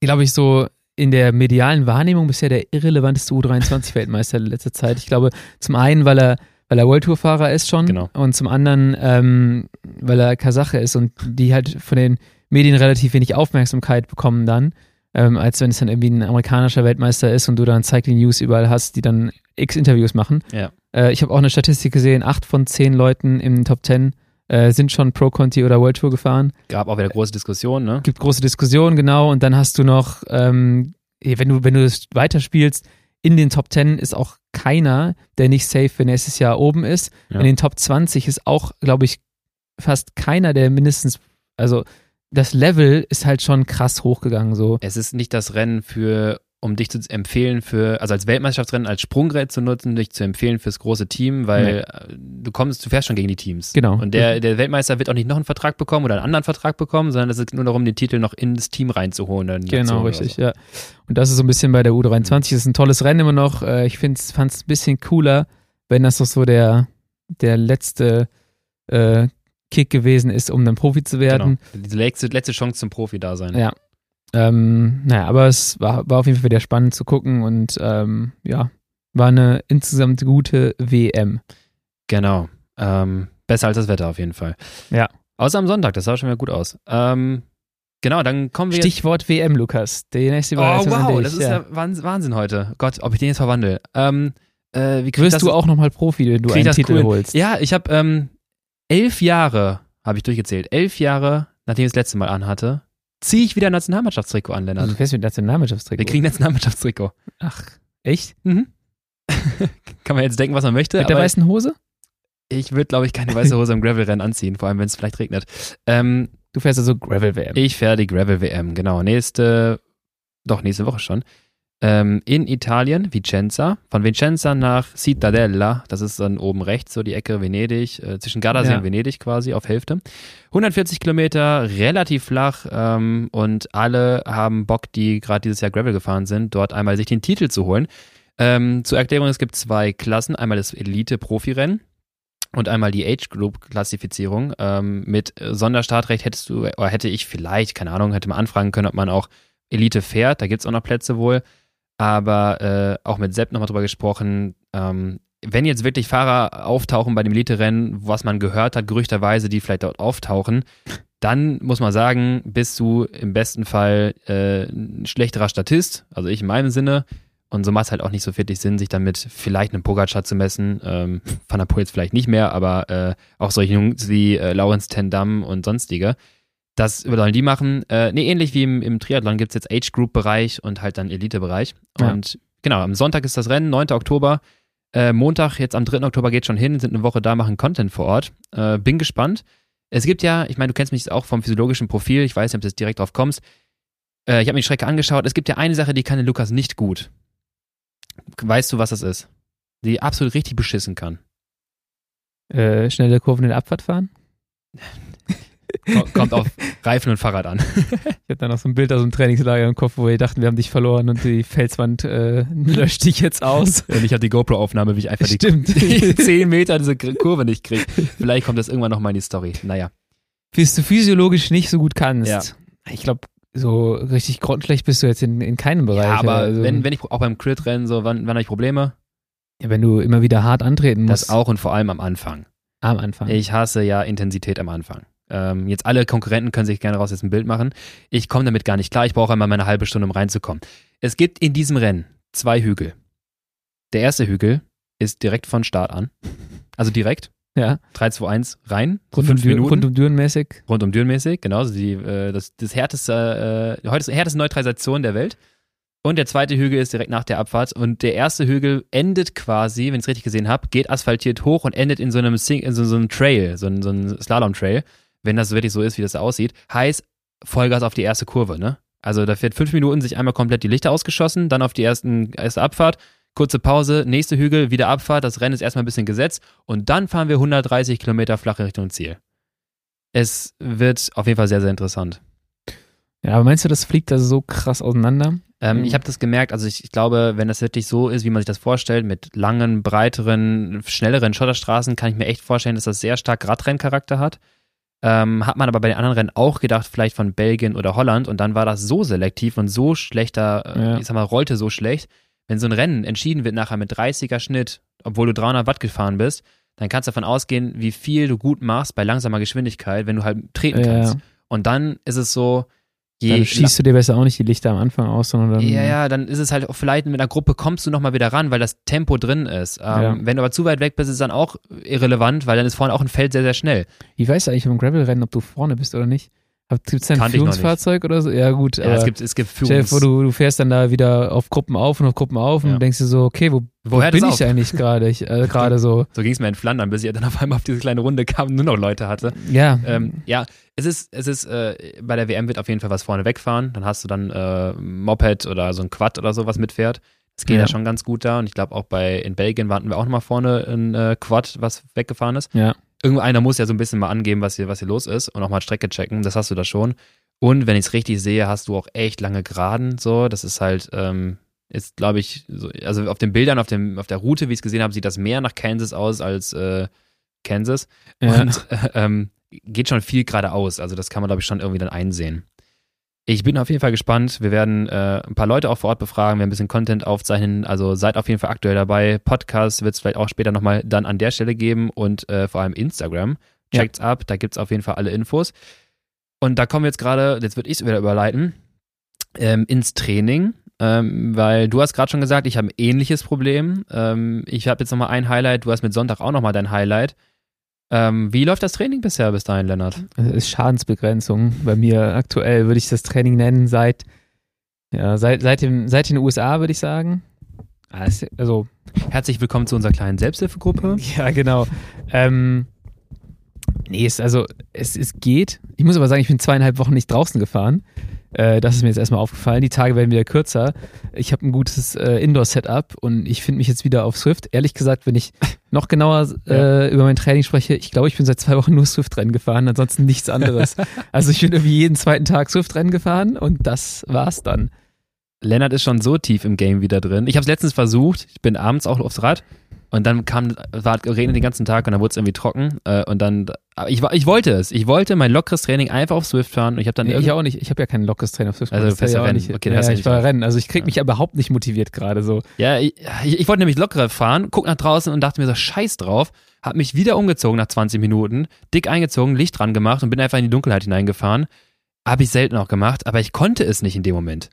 glaube ich, so in der medialen Wahrnehmung bisher der irrelevanteste U23-Weltmeister der letzter Zeit. Ich glaube, zum einen, weil er, weil er World Tour-Fahrer ist schon Genau. und zum anderen, ähm, weil er Kasache ist und die halt von den Medien relativ wenig Aufmerksamkeit bekommen dann, ähm, als wenn es dann irgendwie ein amerikanischer Weltmeister ist und du dann Cycling News überall hast, die dann x Interviews machen. Ja. Äh, ich habe auch eine Statistik gesehen, acht von zehn Leuten im Top Ten äh, sind schon Pro Conti oder World Tour gefahren. Gab auch wieder große Diskussionen, ne? Gibt große Diskussionen, genau. Und dann hast du noch, ähm, wenn du, wenn du es weiterspielst, in den Top 10 ist auch keiner, der nicht safe für nächstes Jahr oben ist. Ja. In den Top 20 ist auch, glaube ich, fast keiner, der mindestens, also das Level ist halt schon krass hochgegangen so. Es ist nicht das Rennen für, um dich zu empfehlen für, also als Weltmeisterschaftsrennen als Sprunggerät zu nutzen, dich zu empfehlen fürs große Team, weil äh, du kommst, du fährst schon gegen die Teams. Genau. Und der, der Weltmeister wird auch nicht noch einen Vertrag bekommen oder einen anderen Vertrag bekommen, sondern es geht nur darum, den Titel noch ins Team reinzuholen. die Genau, richtig, so. ja. Und das ist so ein bisschen bei der U23. Das ist ein tolles Rennen immer noch. Äh, Ich fand es ein bisschen cooler, wenn das doch so der, der letzte äh, Kick gewesen ist, um dann Profi zu werden. Genau. Diese letzte, letzte Chance zum Profi da sein. Ja. Ähm, naja, aber es war, war auf jeden Fall wieder spannend zu gucken und ähm, ja, war eine insgesamt gute WM. Genau. Ähm, besser als das Wetter auf jeden Fall. Ja. Außer am Sonntag, das sah schon wieder gut aus. Ähm, genau, dann kommen wir jetzt. Stichwort WM, Lukas. Die nächste Oh, Überleitung an wow, das ist ja. Wahnsinn, heute. Gott, ob ich den jetzt verwandle. Ähm, äh, Wirst du auch nochmal Profi, wenn du einen Titel cool? holst? Ja, ich habe ähm, elf Jahre, habe ich durchgezählt, elf Jahre, nachdem ich das letzte Mal anhatte, ziehe ich wieder ein Nationalmannschaftstrikot an, Lennart. Also, du fährst mit Nationalmannschaftstrikot. Wir kriegen ein Nationalmannschaftstrikot. Ach, echt? Mhm. Kann man jetzt denken, was man möchte, Mit der weißen Hose? ich würde, glaube ich, keine weiße Hose im Gravel-Rennen anziehen, vor allem, wenn es vielleicht regnet. Ähm, Du fährst also Gravel-WM. ich fähre die Gravel-WM, genau. Nächste, doch, nächste Woche schon. Ähm, in Italien, Vicenza. Von Vicenza nach Cittadella, das ist dann oben rechts, so die Ecke Venedig, äh, zwischen Gardasee Ja. und Venedig quasi auf Hälfte. 140 Kilometer, relativ flach ähm, und alle haben Bock, die gerade dieses Jahr Gravel gefahren sind, dort einmal sich den Titel zu holen. Ähm, zur Erklärung, es gibt zwei Klassen, einmal das Elite-Profi-Rennen und einmal die Age Group Klassifizierung. Ähm, mit Sonderstartrecht hättest du, oder hätte ich vielleicht, keine Ahnung, hätte man anfragen können, ob man auch Elite fährt. Da gibt es auch noch Plätze wohl. Aber äh, auch mit Sepp nochmal drüber gesprochen, ähm, wenn jetzt wirklich Fahrer auftauchen bei dem Elite-Rennen, was man gehört hat, gerüchterweise, die vielleicht dort auftauchen, dann muss man sagen, bist du im besten Fall äh, ein schlechterer Statist, also ich in meinem Sinne. Und so macht es halt auch nicht so wirklich Sinn, sich damit vielleicht einen Pogacar zu messen. Ähm, Van der Poel jetzt vielleicht nicht mehr, aber äh, auch solche Jungs wie äh, Lawrence Tendam und sonstige. Das sollen die machen. Äh, nee, ähnlich wie im, im Triathlon gibt es jetzt Age-Group-Bereich und halt dann Elite-Bereich. Ja. Und genau, am Sonntag ist das Rennen, 9. Oktober. Äh, Montag, jetzt am 3. Oktober geht schon hin, sind eine Woche da, machen Content vor Ort. Äh, bin gespannt. Es gibt ja, ich meine, du kennst mich auch vom physiologischen Profil, ich weiß nicht, ob du jetzt direkt drauf kommst. Äh, ich habe mir die Strecke angeschaut. Es gibt ja eine Sache, die kann der Lukas nicht gut. Weißt du, was das ist? Die absolut richtig beschissen kann. Äh, schnelle Kurven in der Abfahrt fahren? Ko- Kommt auf Reifen und Fahrrad an. Ich hatte da noch so ein Bild aus dem Trainingslager im Kopf, wo wir dachten, wir haben dich verloren und die Felswand äh, löscht dich jetzt aus. Und ich habe die GoPro-Aufnahme, wie ich einfach die, Stimmt. die 10 Meter diese Kurve nicht kriege. Vielleicht kommt das irgendwann noch mal in die Story. Naja. Bis du physiologisch nicht so gut kannst. Ja. Ich glaube, so richtig grottenschlecht bist du jetzt in, in keinem Bereich. Ja, aber also, wenn, wenn ich auch beim Crit-Rennen so, wann, wann habe ich Probleme? ja, wenn du immer wieder hart antreten musst Das auch und vor allem am Anfang. am Anfang. Ich hasse ja Intensität am Anfang. Ähm, jetzt alle Konkurrenten können sich gerne raus jetzt ein Bild machen. Ich komme damit gar nicht klar. Ich brauche einmal meine halbe Stunde, um reinzukommen. Es gibt in diesem Rennen zwei Hügel. Der erste Hügel ist direkt von Start an. Also direkt. ja, 3, 2, 1 rein. Rund um, Minuten. rund um Dürenmäßig. rund um Düren mäßig, genau, also die, äh, das, das härteste, äh, die heute härteste Neutralisation der Welt. Und der zweite Hügel ist direkt nach der Abfahrt. Und der erste Hügel endet quasi, wenn ich es richtig gesehen habe, geht asphaltiert hoch und endet in so einem, Sing in so, so einem Trail, so, so einem Slalom-Trail. Wenn das wirklich so ist, wie das aussieht. Heißt, Vollgas auf die erste Kurve, ne? Also da fährt fünf Minuten sich einmal komplett die Lichter ausgeschossen, dann auf die ersten, erste Abfahrt, kurze Pause, nächste Hügel, wieder Abfahrt, das Rennen ist erstmal ein bisschen gesetzt und dann fahren wir 130 Kilometer flach Richtung Ziel. Es wird auf jeden Fall sehr, sehr interessant. Ja, aber meinst du, das fliegt da so krass auseinander? Ähm, mhm. Ich habe das gemerkt, also ich, ich, glaube, wenn das wirklich so ist, wie man sich das vorstellt, mit langen, breiteren, schnelleren Schotterstraßen, kann ich mir echt vorstellen, dass das sehr stark Radrenncharakter hat. Ähm, hat man aber bei den anderen Rennen auch gedacht, vielleicht von Belgien oder Holland und dann war das so selektiv und so schlechter, äh, ja. ich sag mal, rollte so schlecht. Wenn so ein Rennen entschieden wird nachher mit 30er Schnitt, obwohl du 300 Watt gefahren bist, dann kannst du davon ausgehen, wie viel du gut machst bei langsamer Geschwindigkeit, wenn du halt treten kannst. Ja. Und dann ist es so, dann schießt du dir besser auch nicht die Lichter am Anfang aus, sondern dann. Ja, ja, dann ist es halt auch vielleicht mit einer Gruppe kommst du nochmal wieder ran, weil das Tempo drin ist. Ähm, ja. Wenn du aber zu weit weg bist, ist es dann auch irrelevant, weil dann ist vorne auch ein Feld sehr, sehr schnell. Wie weißt du eigentlich beim Gravel-Rennen, ob du vorne bist oder nicht? Gibt es da ein Führungsfahrzeug oder so? Ja, gut. Ja, es gibt, es gibt Führungs... Dir vor, du, du fährst dann da wieder auf Gruppen auf und auf Gruppen auf ja. und denkst dir so, okay, wo, Woher wo bin ich eigentlich gerade? Äh, gerade so. So ging es mir in Flandern, bis ich dann auf einmal auf diese kleine Runde kam und nur noch Leute hatte. Ja. Ähm, ja, es ist, es ist, äh, bei der WM wird auf jeden Fall was vorne wegfahren. Dann hast du dann äh, Moped oder so ein Quad oder so, was mitfährt. Das geht ja. ja schon ganz gut da. Und ich glaube auch bei, in Belgien warten wir auch nochmal vorne ein äh, Quad, was weggefahren ist. Ja. Irgendeiner muss ja so ein bisschen mal angeben, was hier, was hier los ist und auch mal Strecke checken. Das hast du da schon. Und wenn ich es richtig sehe, hast du auch echt lange Geraden. So, das ist halt, ähm, ist, glaube ich, so, also auf den Bildern, auf, dem, auf der Route, wie ich es gesehen habe, sieht das mehr nach Kansas aus als äh, Kansas. Ja. Und äh, ähm, geht schon viel geradeaus. Also das kann man, glaube ich, schon irgendwie dann einsehen. Ich bin auf jeden Fall gespannt. Wir werden äh, ein paar Leute auch vor Ort befragen, wir werden ein bisschen Content aufzeichnen. Also seid auf jeden Fall aktuell dabei. Podcast wird es vielleicht auch später nochmal dann an der Stelle geben und äh, vor allem Instagram. Checkt's ja. ab, da gibt es auf jeden Fall alle Infos. Und da kommen wir jetzt gerade, jetzt würde ich es wieder überleiten, ähm, ins Training. Ähm, weil du hast gerade schon gesagt, ich habe ein ähnliches Problem. Ähm, ich habe jetzt nochmal ein Highlight, du hast mit Sonntag auch nochmal dein Highlight. Ähm, wie läuft das Training bisher bis dahin, Lennart? Es ist Schadensbegrenzung. Bei mir aktuell würde ich das Training nennen seit, ja, seit, seit, dem, seit den USA, würde ich sagen. Also, herzlich willkommen zu unserer kleinen Selbsthilfegruppe. Ja, genau. Ähm, Nee, es, also es, es geht. Ich muss aber sagen, ich bin zweieinhalb Wochen nicht draußen gefahren. Äh, das ist mir jetzt erstmal aufgefallen. Die Tage werden wieder kürzer. Ich habe ein gutes äh, Indoor-Setup und ich finde mich jetzt wieder auf Swift. Ehrlich gesagt, wenn ich noch genauer äh, ja. über mein Training spreche, ich glaube, ich bin seit zwei Wochen nur Swift-Rennen gefahren, ansonsten nichts anderes. also ich bin irgendwie jeden zweiten Tag Swift-Rennen gefahren und das war's dann. Lennart ist schon so tief im Game wieder drin. Ich habe es letztens versucht. Ich bin abends auch aufs Rad und dann kam, war regnet den ganzen Tag und dann wurde es irgendwie trocken. Äh, und dann, ich, ich wollte es. Ich wollte mein lockeres Training einfach auf Swift fahren. Und ich habe dann nee, ich auch nicht. Ich habe ja kein lockeres Training auf Swift. Also fährst ja, Rennen. Nicht, okay, ja, ich fahre Rennen. Also ich krieg ja. mich überhaupt nicht motiviert gerade so. Ja, ich, ich, ich wollte nämlich lockerer fahren, guck nach draußen und dachte mir so, scheiß drauf. Hab mich wieder umgezogen nach 20 Minuten, dick eingezogen, Licht dran gemacht und bin einfach in die Dunkelheit hineingefahren. Habe ich selten auch gemacht, aber ich konnte es nicht in dem Moment.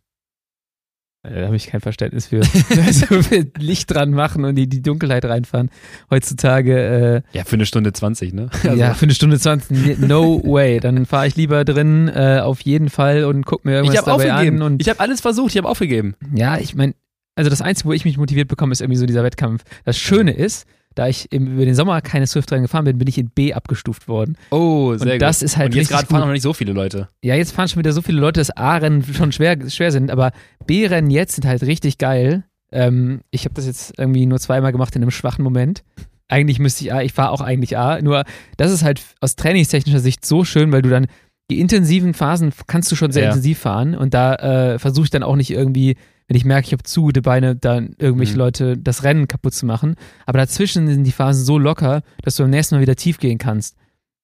Da habe ich kein Verständnis für. also Licht dran machen und in die Dunkelheit reinfahren. Heutzutage. Äh, ja, für eine Stunde 20, ne? Also. Ja, für eine Stunde 20. No way. Dann fahre ich lieber drin, äh, auf jeden Fall und guck mir irgendwas ich dabei aufgegeben. an. Und ich habe alles versucht, ich habe aufgegeben. Ja, ich meine, also das Einzige, wo ich mich motiviert bekomme, ist irgendwie so dieser Wettkampf. Das Schöne ist, da ich im, über den Sommer keine Swift-Rennen gefahren bin, bin ich in B abgestuft worden. Oh, sehr und das gut. ist halt Und jetzt gerade fahren noch nicht so viele Leute. Ja, jetzt fahren schon wieder so viele Leute, dass A-Rennen schon schwer, schwer sind, aber B-Rennen jetzt sind halt richtig geil. Ähm, ich habe das jetzt irgendwie nur zweimal gemacht in einem schwachen Moment. Eigentlich müsste ich A, ich fahre auch eigentlich A, nur das ist halt aus trainingstechnischer Sicht so schön, weil du dann die intensiven Phasen kannst du schon sehr ja. intensiv fahren und da äh, versuche ich dann auch nicht irgendwie wenn ich merke, ich habe zu gute Beine, dann irgendwelche mhm. Leute das Rennen kaputt zu machen. Aber dazwischen sind die Phasen so locker, dass du am nächsten Mal wieder tief gehen kannst.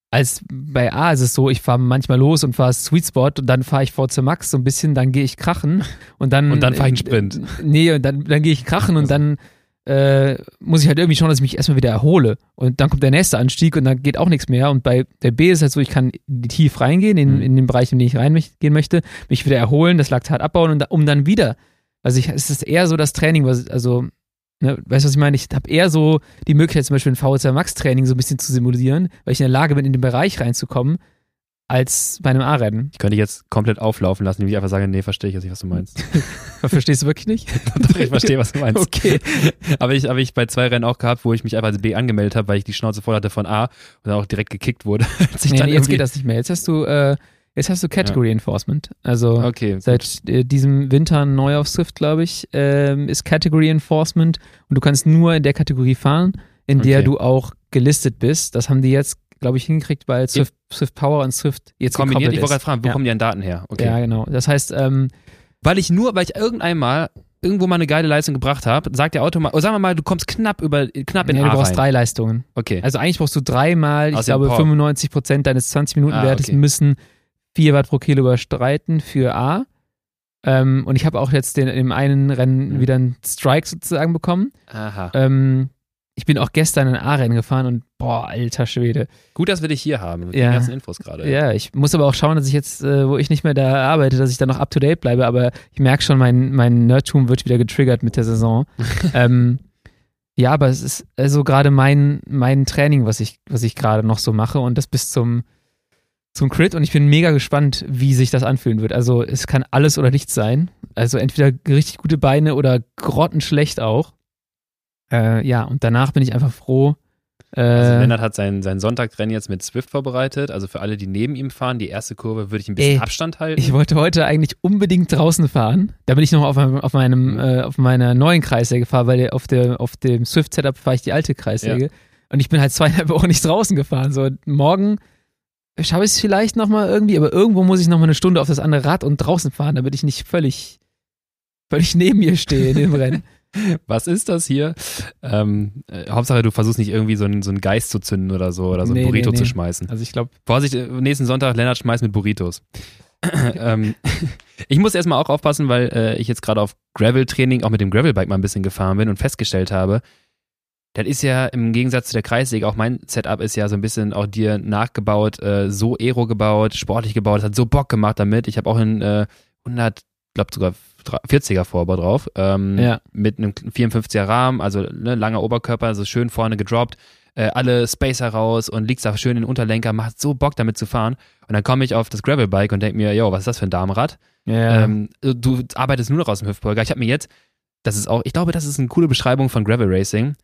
Als bei A ist es so, ich fahre manchmal los und fahre Sweet Spot und dann fahre ich VC Max so ein bisschen, dann gehe ich krachen und dann. Und dann fahre ich einen Sprint. Äh, nee, und dann, dann gehe ich krachen und dann äh, muss ich halt irgendwie schauen, dass ich mich erstmal wieder erhole. Und dann kommt der nächste Anstieg und dann geht auch nichts mehr. Und bei der B ist es halt so, ich kann tief reingehen in, mhm. in den Bereich, in den ich reingehen möchte, mich wieder erholen, das Laktat abbauen, und, um dann wieder also ich, es ist eher so das Training, was, also, ne, weißt du, was ich meine? Ich habe eher so die Möglichkeit, zum Beispiel ein VHC Max Training so ein bisschen zu simulieren, weil ich in der Lage bin, in den Bereich reinzukommen. als bei einem A-Rennen. Ich könnte dich jetzt komplett auflaufen lassen, indem ich einfach sage, nee, verstehe ich jetzt nicht, was du meinst. Verstehst du wirklich nicht? Doch, ich verstehe, was du meinst. Okay. Aber ich habe ich bei zwei Rennen auch gehabt, wo ich mich einfach als B angemeldet habe, weil ich die Schnauze voll hatte von A und dann auch direkt gekickt wurde. Als Nee, nee, jetzt geht das nicht mehr. Jetzt hast du, äh, jetzt hast du Category Enforcement. Also Okay. seit äh, diesem Winter neu auf Swift, glaube ich, ähm, ist Category Enforcement und du kannst nur in der Kategorie fahren, in der Okay. du auch gelistet bist. Das haben die jetzt, glaube ich, hingekriegt, weil Swift, Swift Power und Swift jetzt kombiniert. Ich wollte gerade fragen, wo ja. kommen die an Daten her? Okay. Ja, genau. Das heißt, ähm, Weil ich nur, weil ich irgendeinmal irgendwo mal eine geile Leistung gebracht habe, sagt der Auto mal, oh, sagen wir mal, du kommst knapp über, knapp in nee, A du brauchst rein. drei Leistungen. Okay. Also eigentlich brauchst du dreimal, ich glaube, Power. 95 Prozent deines 20-Minuten-Wertes Ah, okay. müssen 4 Watt pro Kilo überstreiten für A. Ähm, und ich habe auch jetzt den, im einen Rennen Mhm. wieder einen Strike sozusagen bekommen. Aha. Ähm, ich bin auch gestern ein A-Rennen gefahren und boah, alter Schwede. Gut, dass wir dich hier haben mit Ja. den ganzen Infos gerade. Ja, ich muss aber auch schauen, dass ich jetzt, äh, wo ich nicht mehr da arbeite, dass ich da noch up to date bleibe. Aber ich merke schon, mein, mein Nerdtum wird wieder getriggert mit der Saison. ähm, ja, aber es ist also gerade mein, mein Training, was ich, was ich gerade noch so mache und das bis zum, zum Crit und ich bin mega gespannt, wie sich das anfühlen wird. Also es kann alles oder nichts sein. Also entweder richtig gute Beine oder grottenschlecht auch. Äh, ja, und danach bin ich einfach froh. Äh, Also Lennart hat sein, sein Sonntagrennen jetzt mit Swift vorbereitet. Also für alle, die neben ihm fahren, die erste Kurve würde ich ein bisschen Ey, Abstand halten. Ich wollte heute eigentlich unbedingt draußen fahren. Da bin ich noch auf, meinem, auf, meinem, Mhm. äh, auf meiner neuen Kreissäge gefahren, weil auf, der, auf dem Swift-Setup fahre ich die alte Kreissäge. Und ich bin halt zweieinhalb Wochen nicht draußen gefahren. So, morgen schaffe ich es vielleicht nochmal irgendwie, aber irgendwo muss ich nochmal eine Stunde auf das andere Rad und draußen fahren, damit ich nicht völlig, völlig neben mir stehe in dem Rennen. Was ist das hier? Ähm, äh, Hauptsache, du versuchst nicht irgendwie so einen, so einen Geist zu zünden oder so oder so Nee, ein Burrito nee, zu nee. schmeißen. Also ich glaube, Vorsicht, äh, nächsten Sonntag, Lennart schmeißt mit Burritos. ähm, ich muss erstmal auch aufpassen, weil äh, ich jetzt gerade auf Gravel-Training auch mit dem Gravelbike mal ein bisschen gefahren bin und festgestellt habe, das ist ja im Gegensatz zu der Kreissäge, auch mein Setup ist ja so ein bisschen auch dir nachgebaut, äh, so aero gebaut, sportlich gebaut, es hat so Bock gemacht damit. Ich habe auch einen äh, 100, glaube sogar 40er Vorbau drauf, ähm, Ja. mit einem 54er Rahmen, also ne, langer Oberkörper, so schön vorne gedroppt, äh, alle Spacer raus und liegst da schön in den Unterlenker, macht so Bock damit zu fahren. Und dann komme ich auf das Gravelbike und denke mir, yo, was ist das für ein Damenrad? ja, Ähm, du arbeitest nur noch aus dem Hüftbeuger. Ich habe mir jetzt, das ist auch, ich glaube, das ist eine coole Beschreibung von Gravel Racing.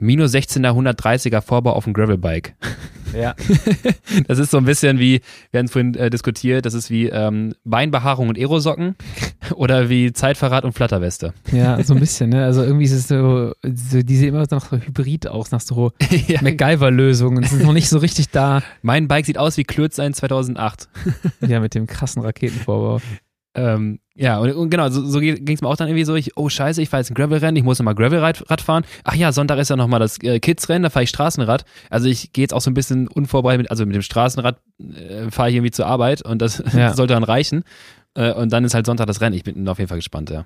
Minus 16er 130er Vorbau auf dem Gravelbike. ja. Das ist so ein bisschen wie, wir hatten es vorhin äh, diskutiert, das ist wie ähm, Beinbehaarung und Aerosocken oder wie Zeitverrat und Flatterweste. ja, so ein bisschen, ne? Also irgendwie ist es so, so die sehen immer noch so hybrid aus, nach so ja. MacGyver-Lösungen. Es ist noch nicht so richtig da. Mein Bike sieht aus wie Klötzlein 2008. Ja, mit dem krassen Raketenvorbau. Ähm, ja, und, und genau, so, so ging es mir auch dann irgendwie so, ich, oh scheiße, ich fahre jetzt ein Gravelrennen, ich muss nochmal Gravelrad Rad fahren. Ach ja, Sonntag ist ja nochmal das äh, Kids-Rennen, da fahre ich Straßenrad. Also ich gehe jetzt auch so ein bisschen unvorbereitet, mit, also mit dem Straßenrad äh, fahre ich irgendwie zur Arbeit und das Ja. sollte dann reichen. Äh, und dann ist halt Sonntag das Rennen. Ich bin auf jeden Fall gespannt, ja.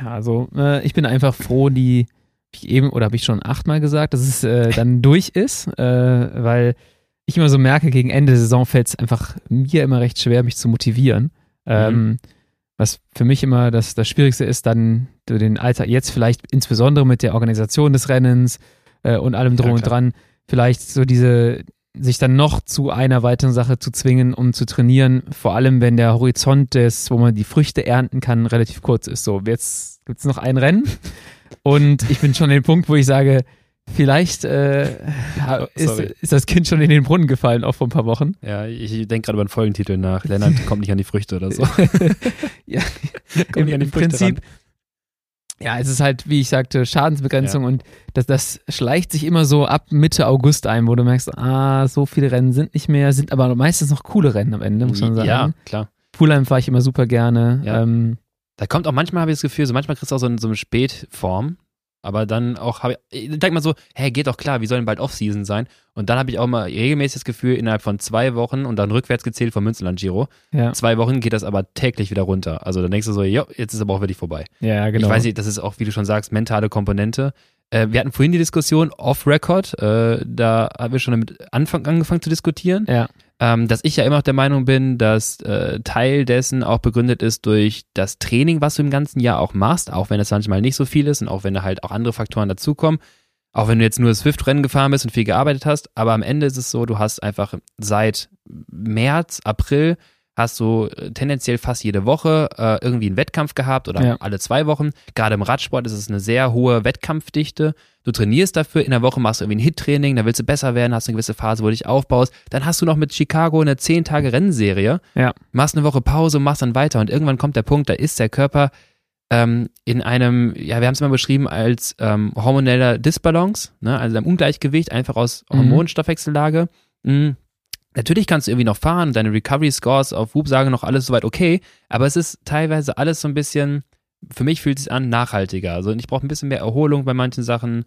Ja, also äh, ich bin einfach froh, die ich eben oder habe ich schon achtmal gesagt, dass es äh, dann durch ist, äh, weil ich immer so merke, gegen Ende der Saison fällt es einfach mir immer recht schwer, mich zu motivieren. Ähm, was für mich immer das, das Schwierigste ist, dann den Alltag jetzt vielleicht insbesondere mit der Organisation des Rennens äh, und allem drum Ja, und dran, vielleicht so diese sich dann noch zu einer weiteren Sache zu zwingen, um zu trainieren, vor allem wenn der Horizont des, wo man die Früchte ernten kann, relativ kurz ist. So, jetzt gibt's noch ein Rennen. Und ich bin schon an dem Punkt, wo ich sage, vielleicht äh, ist, sorry. ist das Kind schon in den Brunnen gefallen, auch vor ein paar Wochen. Ja, ich, denke gerade über den Folgentitel nach. Lennart kommt nicht an die Früchte oder so. ja, Kommt im, nicht an die Früchte Prinzip, ran. ja, es ist halt, wie ich sagte, Schadensbegrenzung und das, das schleicht sich immer so ab Mitte August ein, wo du merkst, ah, so viele Rennen sind nicht mehr, sind aber meistens noch coole Rennen am Ende, muss man sagen. Ja, klar. Pulheim fahre ich immer super gerne. Ja. Ähm, Da kommt auch manchmal, habe ich das Gefühl, so manchmal kriegst du auch so, ein- so eine Spätform, aber dann auch, habe ich, ich denk mal so, hey, geht doch klar, wie soll denn bald Off-Season sein? Und dann habe ich auch mal regelmäßig das Gefühl, innerhalb von zwei Wochen und dann rückwärts gezählt vom Münzenland Giro, ja. zwei Wochen geht das aber täglich wieder runter. Also dann denkst du so, jo, jetzt ist aber auch wirklich vorbei. ja, genau. Ich weiß nicht, das ist auch, wie du schon sagst, mentale Komponente. Äh, wir hatten vorhin die Diskussion off-Record, äh, da haben wir schon damit Anfang angefangen zu diskutieren Ja, ähm, dass ich ja immer noch der Meinung bin, dass äh, Teil dessen auch begründet ist durch das Training, was du im ganzen Jahr auch machst, auch wenn es manchmal nicht so viel ist und auch wenn da halt auch andere Faktoren dazukommen. Auch wenn du jetzt nur Swift-Rennen gefahren bist und viel gearbeitet hast, aber am Ende ist es so, du hast einfach seit März, April hast du äh, tendenziell fast jede Woche äh, irgendwie einen Wettkampf gehabt oder ja. alle zwei Wochen. Gerade im Radsport ist es eine sehr hohe Wettkampfdichte. Du trainierst dafür, in der Woche machst du irgendwie ein Hit-Training, dann willst du besser werden, hast eine gewisse Phase, wo du dich aufbaust. Dann hast du noch mit Chicago eine 10 Tage Rennserie, ja. machst eine Woche Pause, machst dann weiter und irgendwann kommt der Punkt, da ist der Körper ähm, in einem, ja, wir haben es mal beschrieben als ähm, hormoneller Disbalance, ne? also einem Ungleichgewicht, einfach aus mhm. Hormonstoffwechsellage. Mhm. Natürlich kannst du irgendwie noch fahren, deine Recovery Scores auf Whoop sagen noch alles soweit okay, aber es ist teilweise alles so ein bisschen, für mich fühlt es sich an, nachhaltiger. Also ich brauche ein bisschen mehr Erholung bei manchen Sachen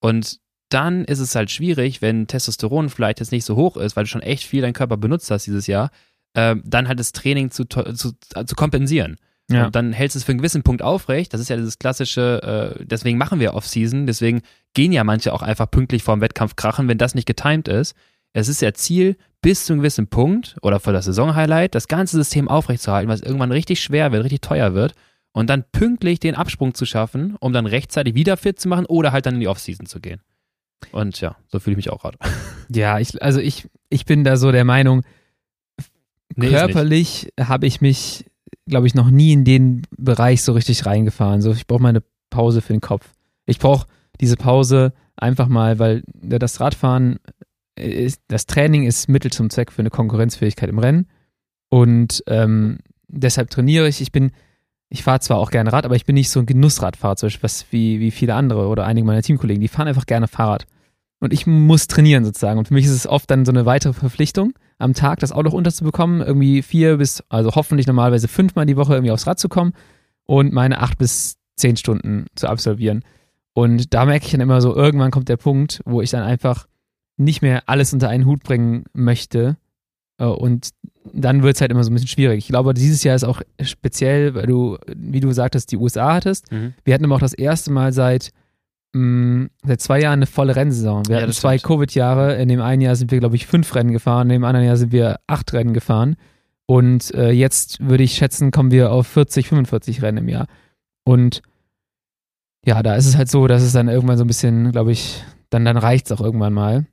und dann ist es halt schwierig, wenn Testosteron vielleicht jetzt nicht so hoch ist, weil du schon echt viel deinen Körper benutzt hast dieses Jahr, äh, dann halt das Training zu, zu, zu kompensieren. Ja. Und dann hältst du es für einen gewissen Punkt aufrecht. Das ist ja das klassische, äh, deswegen machen wir Off-Season, deswegen gehen ja manche auch einfach pünktlich vor dem Wettkampf krachen, wenn das nicht getimed ist. Es ist ja Ziel, bis zu einem gewissen Punkt oder für das Saisonhighlight das ganze System aufrechtzuerhalten, was irgendwann richtig schwer wird, richtig teuer wird und dann pünktlich den Absprung zu schaffen, um dann rechtzeitig wieder fit zu machen oder halt dann in die Offseason zu gehen. Und ja, so fühle ich mich auch gerade. Ja, ich, also ich, ich bin da so der Meinung, nee, körperlich habe ich mich, glaube ich, noch nie in den Bereich so richtig reingefahren. So, ich brauche mal eine Pause für den Kopf. Ich brauche diese Pause einfach mal, weil das Radfahren ist, das Training ist Mittel zum Zweck für eine Konkurrenzfähigkeit im Rennen. Und ähm, deshalb trainiere ich. Ich bin, ich fahre zwar auch gerne Rad, aber ich bin nicht so ein Beispiel, was wie, wie viele andere oder einige meiner Teamkollegen, die fahren einfach gerne Fahrrad. Und ich muss trainieren sozusagen. Und für mich ist es oft dann so eine weitere Verpflichtung, am Tag das auch noch unterzubekommen, irgendwie vier bis, also hoffentlich normalerweise fünfmal die Woche irgendwie aufs Rad zu kommen und meine acht bis zehn Stunden zu absolvieren. Und da merke ich dann immer so, irgendwann kommt der Punkt, wo ich dann einfach nicht mehr alles unter einen Hut bringen möchte. Äh, und dann wird es halt immer so ein bisschen schwierig. Ich glaube, dieses Jahr ist auch speziell, weil du, wie du sagtest, die USA hattest. Mhm. Wir hatten aber auch das erste Mal seit, mh, mm, seit zwei Jahren eine volle Rennsaison. Wir ja, hatten zwei Covid-Jahre. In dem einen Jahr sind wir, glaube ich, fünf Rennen gefahren, in dem anderen Jahr sind wir acht Rennen gefahren. Und äh, jetzt würde ich schätzen, kommen wir auf 40, 45 Rennen im Jahr. Und ja, da ist es halt so, dass es dann irgendwann so ein bisschen, glaube ich, dann, dann reicht es auch irgendwann mal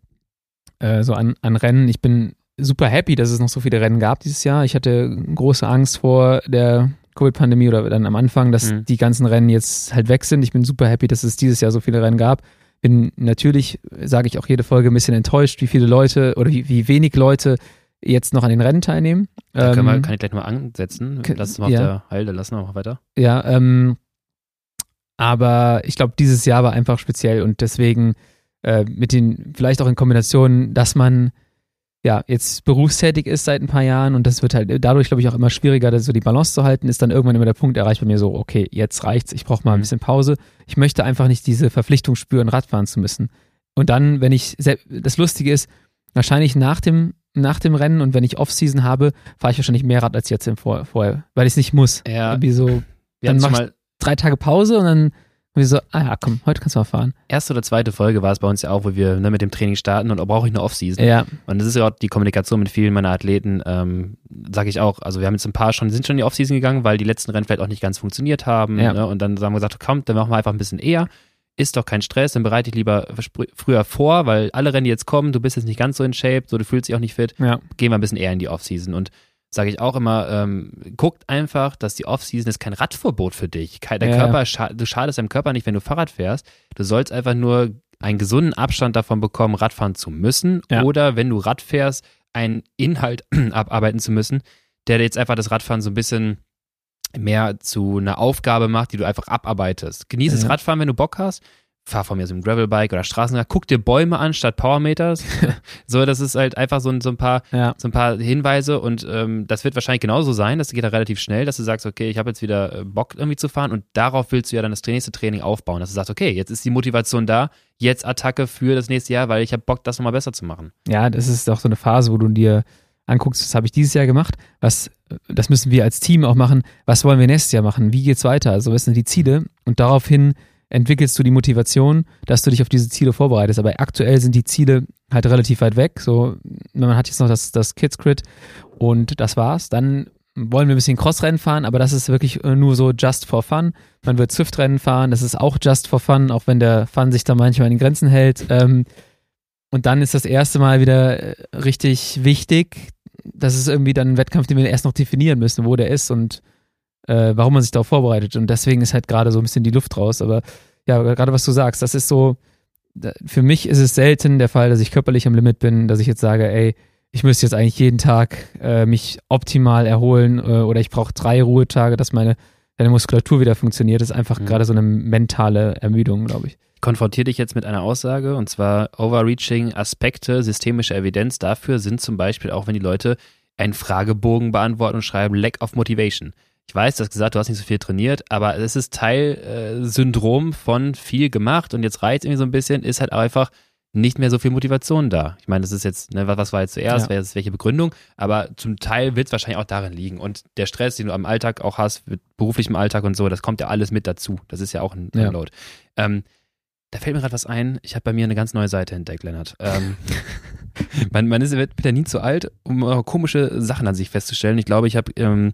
äh, so an, an Rennen. Ich bin super happy, dass es noch so viele Rennen gab dieses Jahr. Ich hatte große Angst vor der Covid-Pandemie oder dann am Anfang, dass mhm. die ganzen Rennen jetzt halt weg sind. Ich bin super happy, dass es dieses Jahr so viele Rennen gab. Bin natürlich, sage ich auch jede Folge, ein bisschen enttäuscht, wie viele Leute oder wie, wie wenig Leute jetzt noch an den Rennen teilnehmen. Da ähm, wir, kann ich gleich mal ansetzen. Lass es mal ja. auf der Halde, lassen wir mal weiter. Ja, ähm, aber ich glaube, dieses Jahr war einfach speziell und deswegen äh, mit den, vielleicht auch in Kombination, dass man ja jetzt berufstätig ist seit ein paar Jahren und das wird halt dadurch, glaube ich, auch immer schwieriger, so die Balance zu halten, ist dann irgendwann immer der Punkt erreicht bei mir so, okay, jetzt reicht's, ich brauche mal ein mhm. bisschen Pause. Ich möchte einfach nicht diese Verpflichtung spüren, Radfahren zu müssen. Und dann, wenn ich, das Lustige ist, wahrscheinlich nach dem, nach dem Rennen und wenn ich Off-Season habe, fahre ich wahrscheinlich mehr Rad als jetzt im Vor vorher, weil ich es nicht muss. Ja. Irgendwie so, dann mache ich drei Tage Pause und dann und wir so, ah ja, komm, heute kannst du mal fahren. Erste oder zweite Folge war es bei uns ja auch, wo wir ne, mit dem Training starten und brauche ich eine Off-Season. Ja. Und das ist ja auch die Kommunikation mit vielen meiner Athleten, ähm, sage ich auch. Also wir haben jetzt ein paar schon, sind schon in die Off-Season gegangen, weil die letzten Rennen vielleicht auch nicht ganz funktioniert haben. Ja. Ne? Und dann haben wir gesagt, komm, dann machen wir einfach ein bisschen eher. Ist doch kein Stress, dann bereite ich lieber früher vor, weil alle Rennen, die jetzt kommen, du bist jetzt nicht ganz so in Shape, so du fühlst dich auch nicht fit. Ja. Gehen wir ein bisschen eher in die Off-Season. Und sage ich auch immer, ähm, guckt einfach, dass die Offseason ist kein Radverbot für dich. Der ja, Körper, scha du schadest deinem Körper nicht, wenn du Fahrrad fährst. Du sollst einfach nur einen gesunden Abstand davon bekommen, Radfahren zu müssen. Ja. Oder wenn du Rad fährst, einen Inhalt abarbeiten zu müssen, der jetzt einfach das Radfahren so ein bisschen mehr zu einer Aufgabe macht, die du einfach abarbeitest. Genieße ja. das Radfahren, wenn du Bock hast fahr von mir so ein Gravelbike oder Straßenrad, guck dir Bäume an statt Powermeters. so, das ist halt einfach so ein, so ein paar, ja. so ein paar Hinweise und ähm, das wird wahrscheinlich genauso sein. Das geht da relativ schnell, dass du sagst, okay, ich habe jetzt wieder äh, Bock irgendwie zu fahren und darauf willst du ja dann das nächste Training aufbauen, dass du sagst, okay, jetzt ist die Motivation da, jetzt Attacke für das nächste Jahr, weil ich habe Bock, das nochmal besser zu machen. Ja, das ist auch so eine Phase, wo du dir anguckst, was habe ich dieses Jahr gemacht, was, das müssen wir als Team auch machen, was wollen wir nächstes Jahr machen, wie geht's weiter, also was sind die Ziele und daraufhin entwickelst du die Motivation, dass du dich auf diese Ziele vorbereitest. Aber aktuell sind die Ziele halt relativ weit weg. So, man hat jetzt noch das, das Kids Crit und das war's. Dann wollen wir ein bisschen Crossrennen fahren, aber das ist wirklich äh, nur so just for fun. Man wird Swift-Rennen fahren, das ist auch just for fun, auch wenn der Fun sich da manchmal in den Grenzen hält. Ähm, und dann ist das erste Mal wieder äh, richtig wichtig. Das ist irgendwie dann ein Wettkampf, den wir erst noch definieren müssen, wo der ist und äh, warum man sich darauf vorbereitet. Und deswegen ist halt gerade so ein bisschen die Luft raus. Aber ja, gerade was du sagst, das ist so, für mich ist es selten der Fall, dass ich körperlich am Limit bin, dass ich jetzt sage, ey, ich müsste jetzt eigentlich jeden Tag äh, mich optimal erholen äh, oder ich brauche drei Ruhetage, dass meine deine Muskulatur wieder funktioniert. Das ist einfach mhm. gerade so eine mentale Ermüdung, glaube ich. Ich konfrontiere dich jetzt mit einer Aussage und zwar overreaching Aspekte systemischer Evidenz dafür sind zum Beispiel auch, wenn die Leute einen Fragebogen beantworten und schreiben Lack of Motivation. Ich weiß, du hast gesagt, du hast nicht so viel trainiert, aber es ist Teil äh, Syndrom von viel gemacht und jetzt reizt irgendwie so ein bisschen, ist halt einfach nicht mehr so viel Motivation da. Ich meine, das ist jetzt, ne, was war jetzt zuerst, ja. welche Begründung, aber zum Teil wird es wahrscheinlich auch darin liegen. Und der Stress, den du am Alltag auch hast, mit beruflichem Alltag und so, das kommt ja alles mit dazu. Das ist ja auch ein ja. Ähm, da fällt mir gerade was ein. Ich habe bei mir eine ganz neue Seite entdeckt, Lennart. Ähm, man, man ist, wird ja nie zu alt, um komische Sachen an sich festzustellen. Ich glaube, ich habe ähm,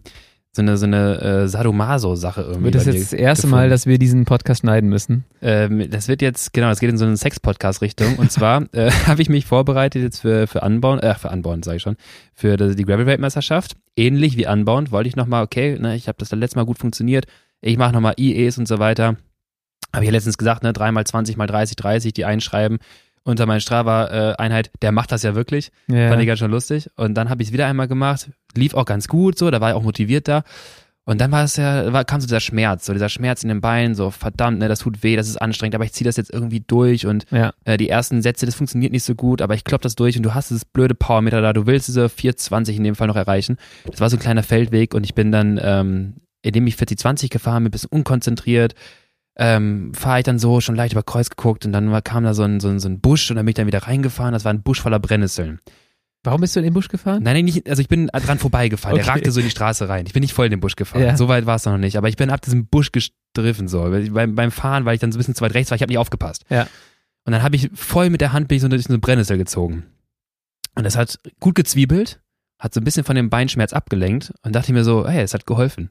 so eine, so eine äh, Sadomaso-Sache irgendwie. Wird das jetzt das erste gefunden. Mal, dass wir diesen Podcast schneiden müssen? Ähm, das wird jetzt, genau, das geht in so eine Sex-Podcast-Richtung. Und zwar äh, habe ich mich vorbereitet jetzt für, für Anbauen, äh, für Anbauen, sage ich schon, für die, Gravel-Weltmeisterschaft. Ähnlich wie Anbauen wollte ich nochmal, okay, ne, ich habe das letzte Mal gut funktioniert, ich mache nochmal IEs und so weiter. Habe ich ja letztens gesagt, ne, 3 mal 20 mal 30, 30, die einschreiben unter meiner Strava-Einheit, der macht das ja wirklich. Ja. Fand ich ganz schon lustig. Und dann habe ich es wieder einmal gemacht. Lief auch ganz gut so, da war ich auch motiviert da. Und dann war es ja, war, kam so dieser Schmerz, so dieser Schmerz in den Beinen, so verdammt, ne, das tut weh, das ist anstrengend, aber ich ziehe das jetzt irgendwie durch und ja. äh, die ersten Sätze, das funktioniert nicht so gut, aber ich klopp das durch und du hast dieses blöde Powermeter da, du willst diese 420 in dem Fall noch erreichen. Das war so ein kleiner Feldweg und ich bin dann, ähm, indem ich 40-20 gefahren bin, ein bisschen unkonzentriert, ähm, fahre ich dann so schon leicht über Kreuz geguckt und dann kam da so ein, so, ein, so ein Busch und dann bin ich dann wieder reingefahren. Das war ein Busch voller Brennnesseln. Warum bist du in den Busch gefahren? Nein, nein, nicht, also ich bin dran vorbeigefahren. okay. Der ragte so in die Straße rein. Ich bin nicht voll in den Busch gefahren. Ja. So weit war es noch nicht. Aber ich bin ab diesem Busch gestriffen so. Beim, beim Fahren, weil ich dann so ein bisschen zu weit rechts war, ich habe nicht aufgepasst. Ja. Und dann habe ich voll mit der Hand bin ich so durch so eine Brennnessel gezogen. Und das hat gut gezwiebelt, hat so ein bisschen von dem Beinschmerz abgelenkt und dachte mir so, hey, es hat geholfen.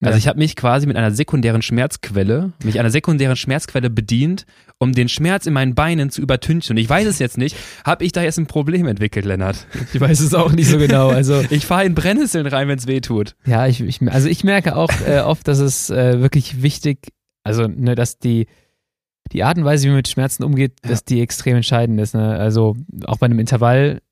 Also ich habe mich quasi mit einer sekundären Schmerzquelle, mich einer sekundären Schmerzquelle bedient, um den Schmerz in meinen Beinen zu übertünchen. Und ich weiß es jetzt nicht, habe ich da jetzt ein Problem entwickelt, Lennart? Ich weiß es auch nicht so genau. Also ich fahre in Brennnesseln rein, wenn es weh tut. Ja, ich, ich, also ich merke auch äh, oft, dass es äh, wirklich wichtig, also ne, dass die die Art und Weise, wie man mit Schmerzen umgeht, ja. dass die extrem entscheidend ist. Ne? Also auch bei einem Intervall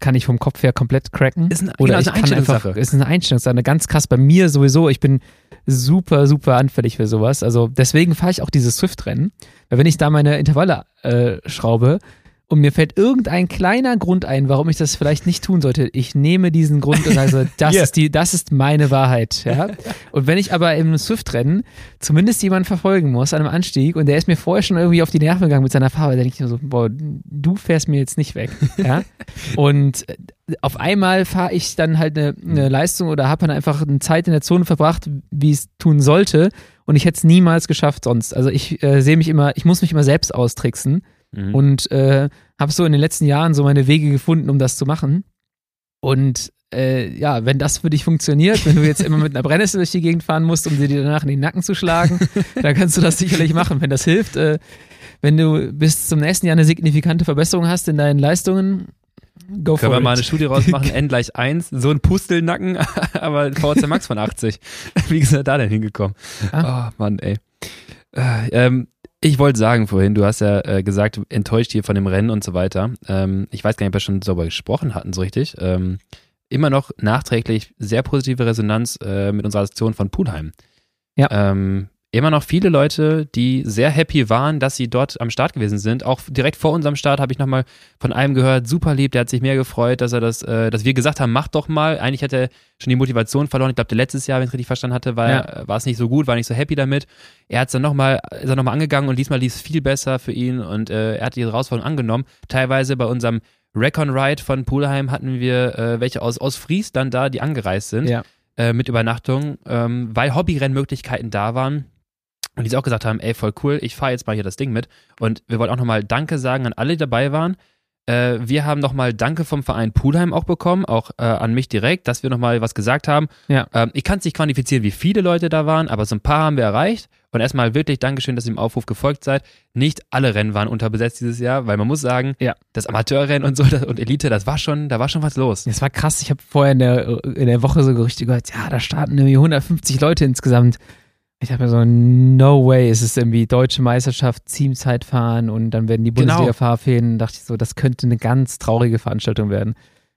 kann ich vom Kopf her komplett cracken. Ist ein, oder genau, ich kann einfach, ist eine Einstellungssache, ganz krass. Bei mir sowieso, ich bin super, super anfällig für sowas. Also deswegen fahre ich auch dieses Swift-Rennen. Weil wenn ich da meine Intervalle äh, schraube, und mir fällt irgendein kleiner Grund ein, warum ich das vielleicht nicht tun sollte. Ich nehme diesen Grund und sage, das yeah. ist die, das ist meine Wahrheit. Ja? Und wenn ich aber im Swift-Rennen zumindest jemanden verfolgen muss an einem Anstieg und der ist mir vorher schon irgendwie auf die Nerven gegangen mit seiner Farbe, dann denke ich mir so, boah, du fährst mir jetzt nicht weg. Ja? Und auf einmal fahre ich dann halt eine, eine Leistung oder habe dann einfach eine Zeit in der Zone verbracht, wie es tun sollte. Und ich hätte es niemals geschafft sonst. Also ich äh, sehe mich immer, ich muss mich immer selbst austricksen Mhm. Und äh, habe so in den letzten Jahren so meine Wege gefunden, um das zu machen. Und äh, ja, wenn das für dich funktioniert, wenn du jetzt immer mit einer Brennnessel durch die Gegend fahren musst, um dir die danach in den Nacken zu schlagen, dann kannst du das sicherlich machen. Wenn das hilft, äh, wenn du bis zum nächsten Jahr eine signifikante Verbesserung hast in deinen Leistungen, Go Können wir it. mal eine Studie rausmachen, N gleich 1, so ein Pustelnacken, aber VC Max von 80. Wie ist er da denn hingekommen? Ah. Oh Mann, ey. Äh, ähm, ich wollte sagen vorhin, du hast ja äh, gesagt, enttäuscht hier von dem Rennen und so weiter. Ähm, ich weiß gar nicht, ob wir schon darüber gesprochen hatten, so richtig. Ähm, immer noch nachträglich sehr positive Resonanz äh, mit unserer Aktion von Pulheim. Ja. Ähm, immer noch viele Leute, die sehr happy waren, dass sie dort am Start gewesen sind. Auch direkt vor unserem Start habe ich nochmal von einem gehört, super lieb, der hat sich mehr gefreut, dass er das, äh, dass wir gesagt haben, mach doch mal. Eigentlich hat er schon die Motivation verloren. Ich glaube, letztes Jahr, wenn ich es richtig verstanden hatte, war, ja. war es nicht so gut, war nicht so happy damit. Er hat es dann nochmal, ist er nochmal angegangen und diesmal lief es viel besser für ihn und äh, er hat die Herausforderung angenommen. Teilweise bei unserem Recon Ride von Pulheim hatten wir äh, welche aus, aus Friesland da, die angereist sind. Ja. Äh, mit Übernachtung, ähm, weil Hobbyrennmöglichkeiten da waren und die auch gesagt haben, ey, voll cool, ich fahre jetzt mal hier das Ding mit. Und wir wollen auch nochmal Danke sagen an alle, die dabei waren. Äh, wir haben nochmal Danke vom Verein Pulheim auch bekommen, auch äh, an mich direkt, dass wir nochmal was gesagt haben. Ja. Ähm, ich kann es nicht quantifizieren, wie viele Leute da waren, aber so ein paar haben wir erreicht. Und erstmal wirklich Dankeschön, dass ihr dem Aufruf gefolgt seid. Nicht alle Rennen waren unterbesetzt dieses Jahr, weil man muss sagen, Ja. das Amateurrennen und so das, und Elite, das war schon, da war schon was los. Das war krass. Ich habe vorher in der, in der Woche so Gerüchte gehört, ja, da starten irgendwie 150 Leute insgesamt. Ich habe mir so, no way, es ist irgendwie deutsche Meisterschaft, Teamzeitfahren und dann werden die Genau. Bundesliga-Fahrfäden. Dachte ich so, das könnte eine ganz traurige Veranstaltung werden.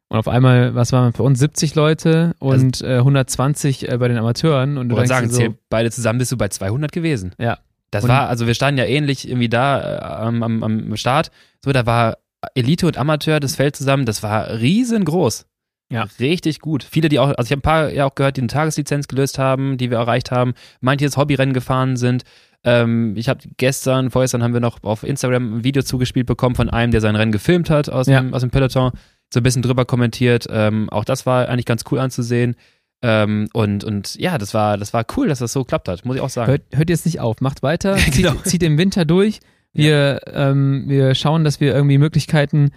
Und auf einmal, was waren für uns 70 Leute und äh, 120 äh, bei den Amateuren. Und du denkst sagen, so, beide zusammen bist du bei 200 gewesen. ja, Das Und- war, also wir standen ja ähnlich irgendwie da äh, am, am, am Start. So, da war Elite und Amateur das Feld zusammen, das war riesengroß. Ja. Richtig gut. Viele, die auch, also ich habe ein paar ja auch gehört, die eine Tageslizenz gelöst haben, die wir erreicht haben. Manche, jetzt Hobbyrennen gefahren sind. Ähm, ich habe gestern, vorgestern haben wir noch auf Instagram ein Video zugespielt bekommen von einem, der sein Rennen gefilmt hat aus, Ja. dem, aus dem Peloton. So ein bisschen drüber kommentiert. Ähm, auch das war eigentlich ganz cool anzusehen. Ähm, und, und ja, das war, das war cool, dass das so geklappt hat, muss ich auch sagen. hört, hört jetzt nicht auf, macht weiter, zieht, Genau. zieht im Winter durch. Wir, ähm, wir schauen, dass wir irgendwie Möglichkeiten äh,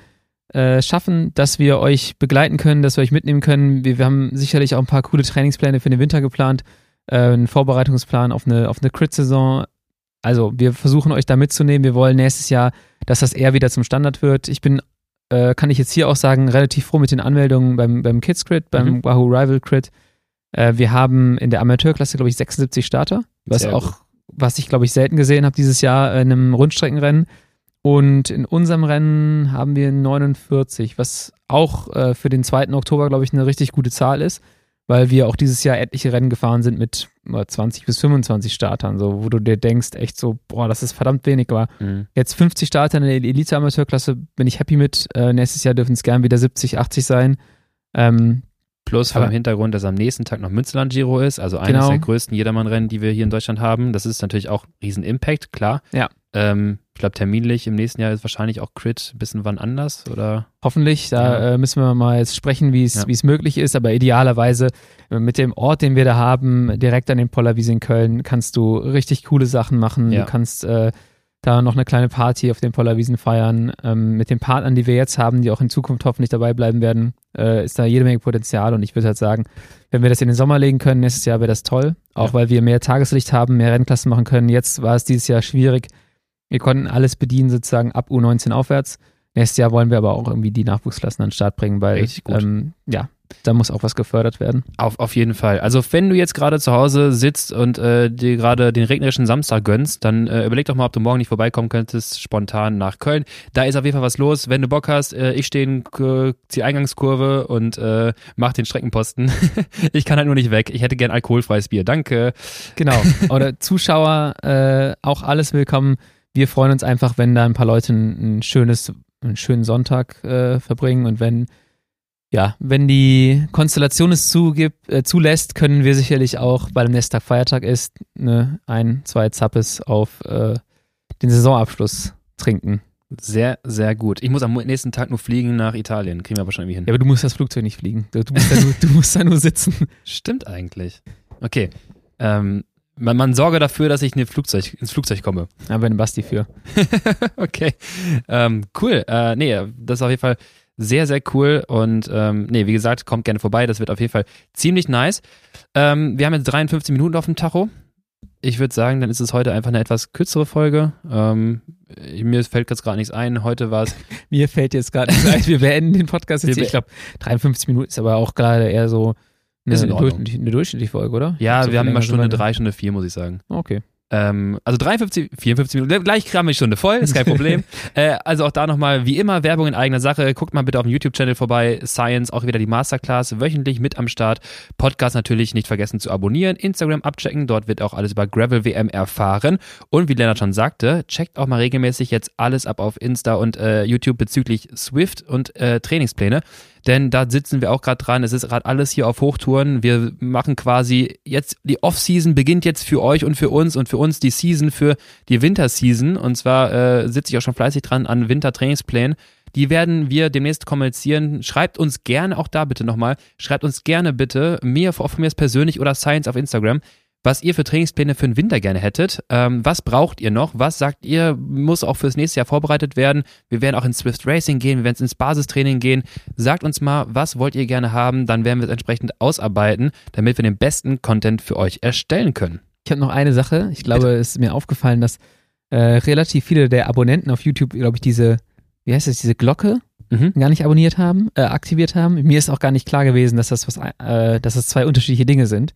schaffen, dass wir euch begleiten können, dass wir euch mitnehmen können. Wir, wir haben sicherlich auch ein paar coole Trainingspläne für den Winter geplant, äh, einen Vorbereitungsplan auf eine, auf eine Crit-Saison. Also wir versuchen euch da mitzunehmen. Wir wollen nächstes Jahr, dass das eher wieder zum Standard wird. Ich bin, äh, kann ich jetzt hier auch sagen, relativ froh mit den Anmeldungen beim, beim Kids Crit, beim Mhm. Wahoo Rival Crit. Äh, wir haben in der Amateurklasse, glaube ich, 76 Starter, was Sehr auch, was ich, glaube ich, selten gesehen habe dieses Jahr in einem Rundstreckenrennen. Und in unserem Rennen haben wir 49, was auch äh, für den 2. Oktober, glaube ich, eine richtig gute Zahl ist, weil wir auch dieses Jahr etliche Rennen gefahren sind mit äh, 20 bis 25 Startern, so, wo du dir denkst, echt so, boah, das ist verdammt wenig, aber Mhm. Jetzt 50 Starter in der Elite-Amateurklasse bin ich happy mit. Äh, nächstes Jahr dürfen es gern wieder 70, 80 sein. Ähm, Plus vor dem Hintergrund, dass am nächsten Tag noch Münsterland Giro ist, also eines Genau. der größten Jedermann-Rennen, die wir hier in Deutschland haben. Das ist natürlich auch riesen Impact, klar. Ja. Ähm, ich glaube, terminlich im nächsten Jahr ist wahrscheinlich auch Crit ein bisschen wann anders, oder? hoffentlich, da Ja. äh, müssen wir mal jetzt sprechen, wie es Ja. es möglich ist, aber idealerweise äh, mit dem Ort, den wir da haben, direkt an den Pollerwiese in Köln, kannst du richtig coole Sachen machen. Ja. Du kannst äh, da noch eine kleine Party auf den Pollerwiesen feiern. Ähm, mit den Partnern, die wir jetzt haben, die auch in Zukunft hoffentlich dabei bleiben werden, äh, ist da jede Menge Potenzial und ich würde halt sagen, wenn wir das in den Sommer legen können, nächstes Jahr wäre das toll. Auch weil wir mehr Tageslicht haben, mehr Rennklassen machen können. Jetzt war es dieses Jahr schwierig. Wir konnten alles bedienen, sozusagen ab U19 aufwärts. Nächstes Jahr wollen wir aber auch irgendwie die Nachwuchsklassen an den Start bringen, weil ähm, ja, da muss auch was gefördert werden. Auf, auf jeden Fall. Also wenn du jetzt gerade zu Hause sitzt und äh, dir gerade den regnerischen Samstag gönnst, dann äh, überleg doch mal, ob du morgen nicht vorbeikommen könntest, spontan nach Köln. Da ist auf jeden Fall was los. Wenn du Bock hast, äh, ich stehe in K- die Eingangskurve und äh, mach den Streckenposten. ich kann halt nur nicht weg. Ich hätte gern alkoholfreies Bier. Danke. Genau. Oder Zuschauer, äh, auch alles willkommen. Wir freuen uns einfach, wenn da ein paar Leute ein, ein schönes, einen schönen Sonntag äh, verbringen und wenn ja, wenn die Konstellation es zugibt, äh, zulässt, können wir sicherlich auch, weil am nächsten Tag Feiertag ist, ne, ein, zwei Zappes auf äh, den Saisonabschluss trinken. Sehr, sehr gut. Ich muss am nächsten Tag nur fliegen nach Italien. Kriegen wir aber schon irgendwie hin. Ja, aber du musst das Flugzeug nicht fliegen. Du, musst, da nur, du musst da nur sitzen. Stimmt eigentlich. Okay. Ähm, man, man sorge dafür, dass ich in Flugzeug, ins Flugzeug komme. Da haben wir einen Basti für. okay. Ähm, cool. Äh, nee, das ist auf jeden Fall sehr, sehr cool. Und ähm, nee, wie gesagt, kommt gerne vorbei. Das wird auf jeden Fall ziemlich nice. Ähm, wir haben jetzt 53 Minuten auf dem Tacho. Ich würde sagen, dann ist es heute einfach eine etwas kürzere Folge. Ähm, mir fällt jetzt gerade nichts ein. Heute war es. Mir fällt jetzt gerade nicht ein, wir beenden den Podcast jetzt. Ich glaube, 53 Minuten ist aber auch gerade eher so eine, Ist in Ordnung. durchschnittliche, eine durchschnittliche Folge, oder? Ja, So wir haben immer Stunde sind wir- drei, Stunde vier, muss ich sagen. Okay. Ähm, also 53, 54 Minuten, gleich kramme ich Stunde voll, ist kein Problem. äh, also auch da nochmal, wie immer, Werbung in eigener Sache. Guckt mal bitte auf dem YouTube-Channel vorbei. Science, auch wieder die Masterclass, wöchentlich mit am Start. Podcast natürlich nicht vergessen zu abonnieren. Instagram abchecken, dort wird auch alles über Gravel WM erfahren. Und wie Lennart schon sagte, checkt auch mal regelmäßig jetzt alles ab auf Insta und äh, YouTube bezüglich Swift und äh, Trainingspläne. Denn da sitzen wir auch gerade dran. Es ist gerade alles hier auf Hochtouren. Wir machen quasi jetzt, die Off-Season beginnt jetzt für euch und für uns und für uns die Season für die Winterseason. Und zwar äh, sitze ich auch schon fleißig dran an Wintertrainingsplänen. Die werden wir demnächst kommunizieren. Schreibt uns gerne auch da bitte nochmal. Schreibt uns gerne bitte, mir, von mir persönlich oder Science auf Instagram, was ihr für Trainingspläne für den Winter gerne hättet. Ähm, was braucht ihr noch? Was sagt ihr, muss auch fürs nächste Jahr vorbereitet werden? Wir werden auch ins Swift Racing gehen, wir werden ins Basistraining gehen. Sagt uns mal, was wollt ihr gerne haben? Dann werden wir es entsprechend ausarbeiten, damit wir den besten Content für euch erstellen können. Ich habe noch eine Sache. Ich glaube, Bitte. es ist mir aufgefallen, dass äh, relativ viele der Abonnenten auf YouTube, glaube ich, diese, wie heißt das, diese Glocke mhm. gar nicht abonniert haben, äh, aktiviert haben. Mir ist auch gar nicht klar gewesen, dass das was, äh, dass das zwei unterschiedliche Dinge sind.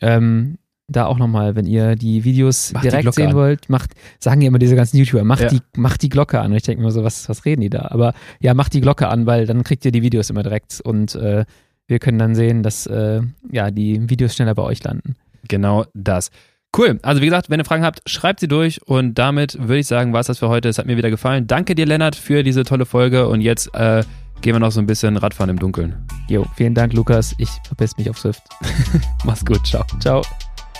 Ähm, da auch nochmal, wenn ihr die Videos macht direkt die sehen an. wollt, macht, sagen ja immer diese ganzen YouTuber, macht, ja. die, macht die Glocke an. Und ich denke mir so, was, was reden die da? Aber ja, macht die Glocke an, weil dann kriegt ihr die Videos immer direkt und äh, wir können dann sehen, dass äh, ja, die Videos schneller bei euch landen. Genau das. Cool. Also wie gesagt, wenn ihr Fragen habt, schreibt sie durch und damit würde ich sagen, war es das für heute. Es hat mir wieder gefallen. Danke dir, Lennart, für diese tolle Folge und jetzt äh, gehen wir noch so ein bisschen Radfahren im Dunkeln. Jo, vielen Dank, Lukas. Ich verpiss mich auf Swift. Mach's gut. Ciao. Ciao.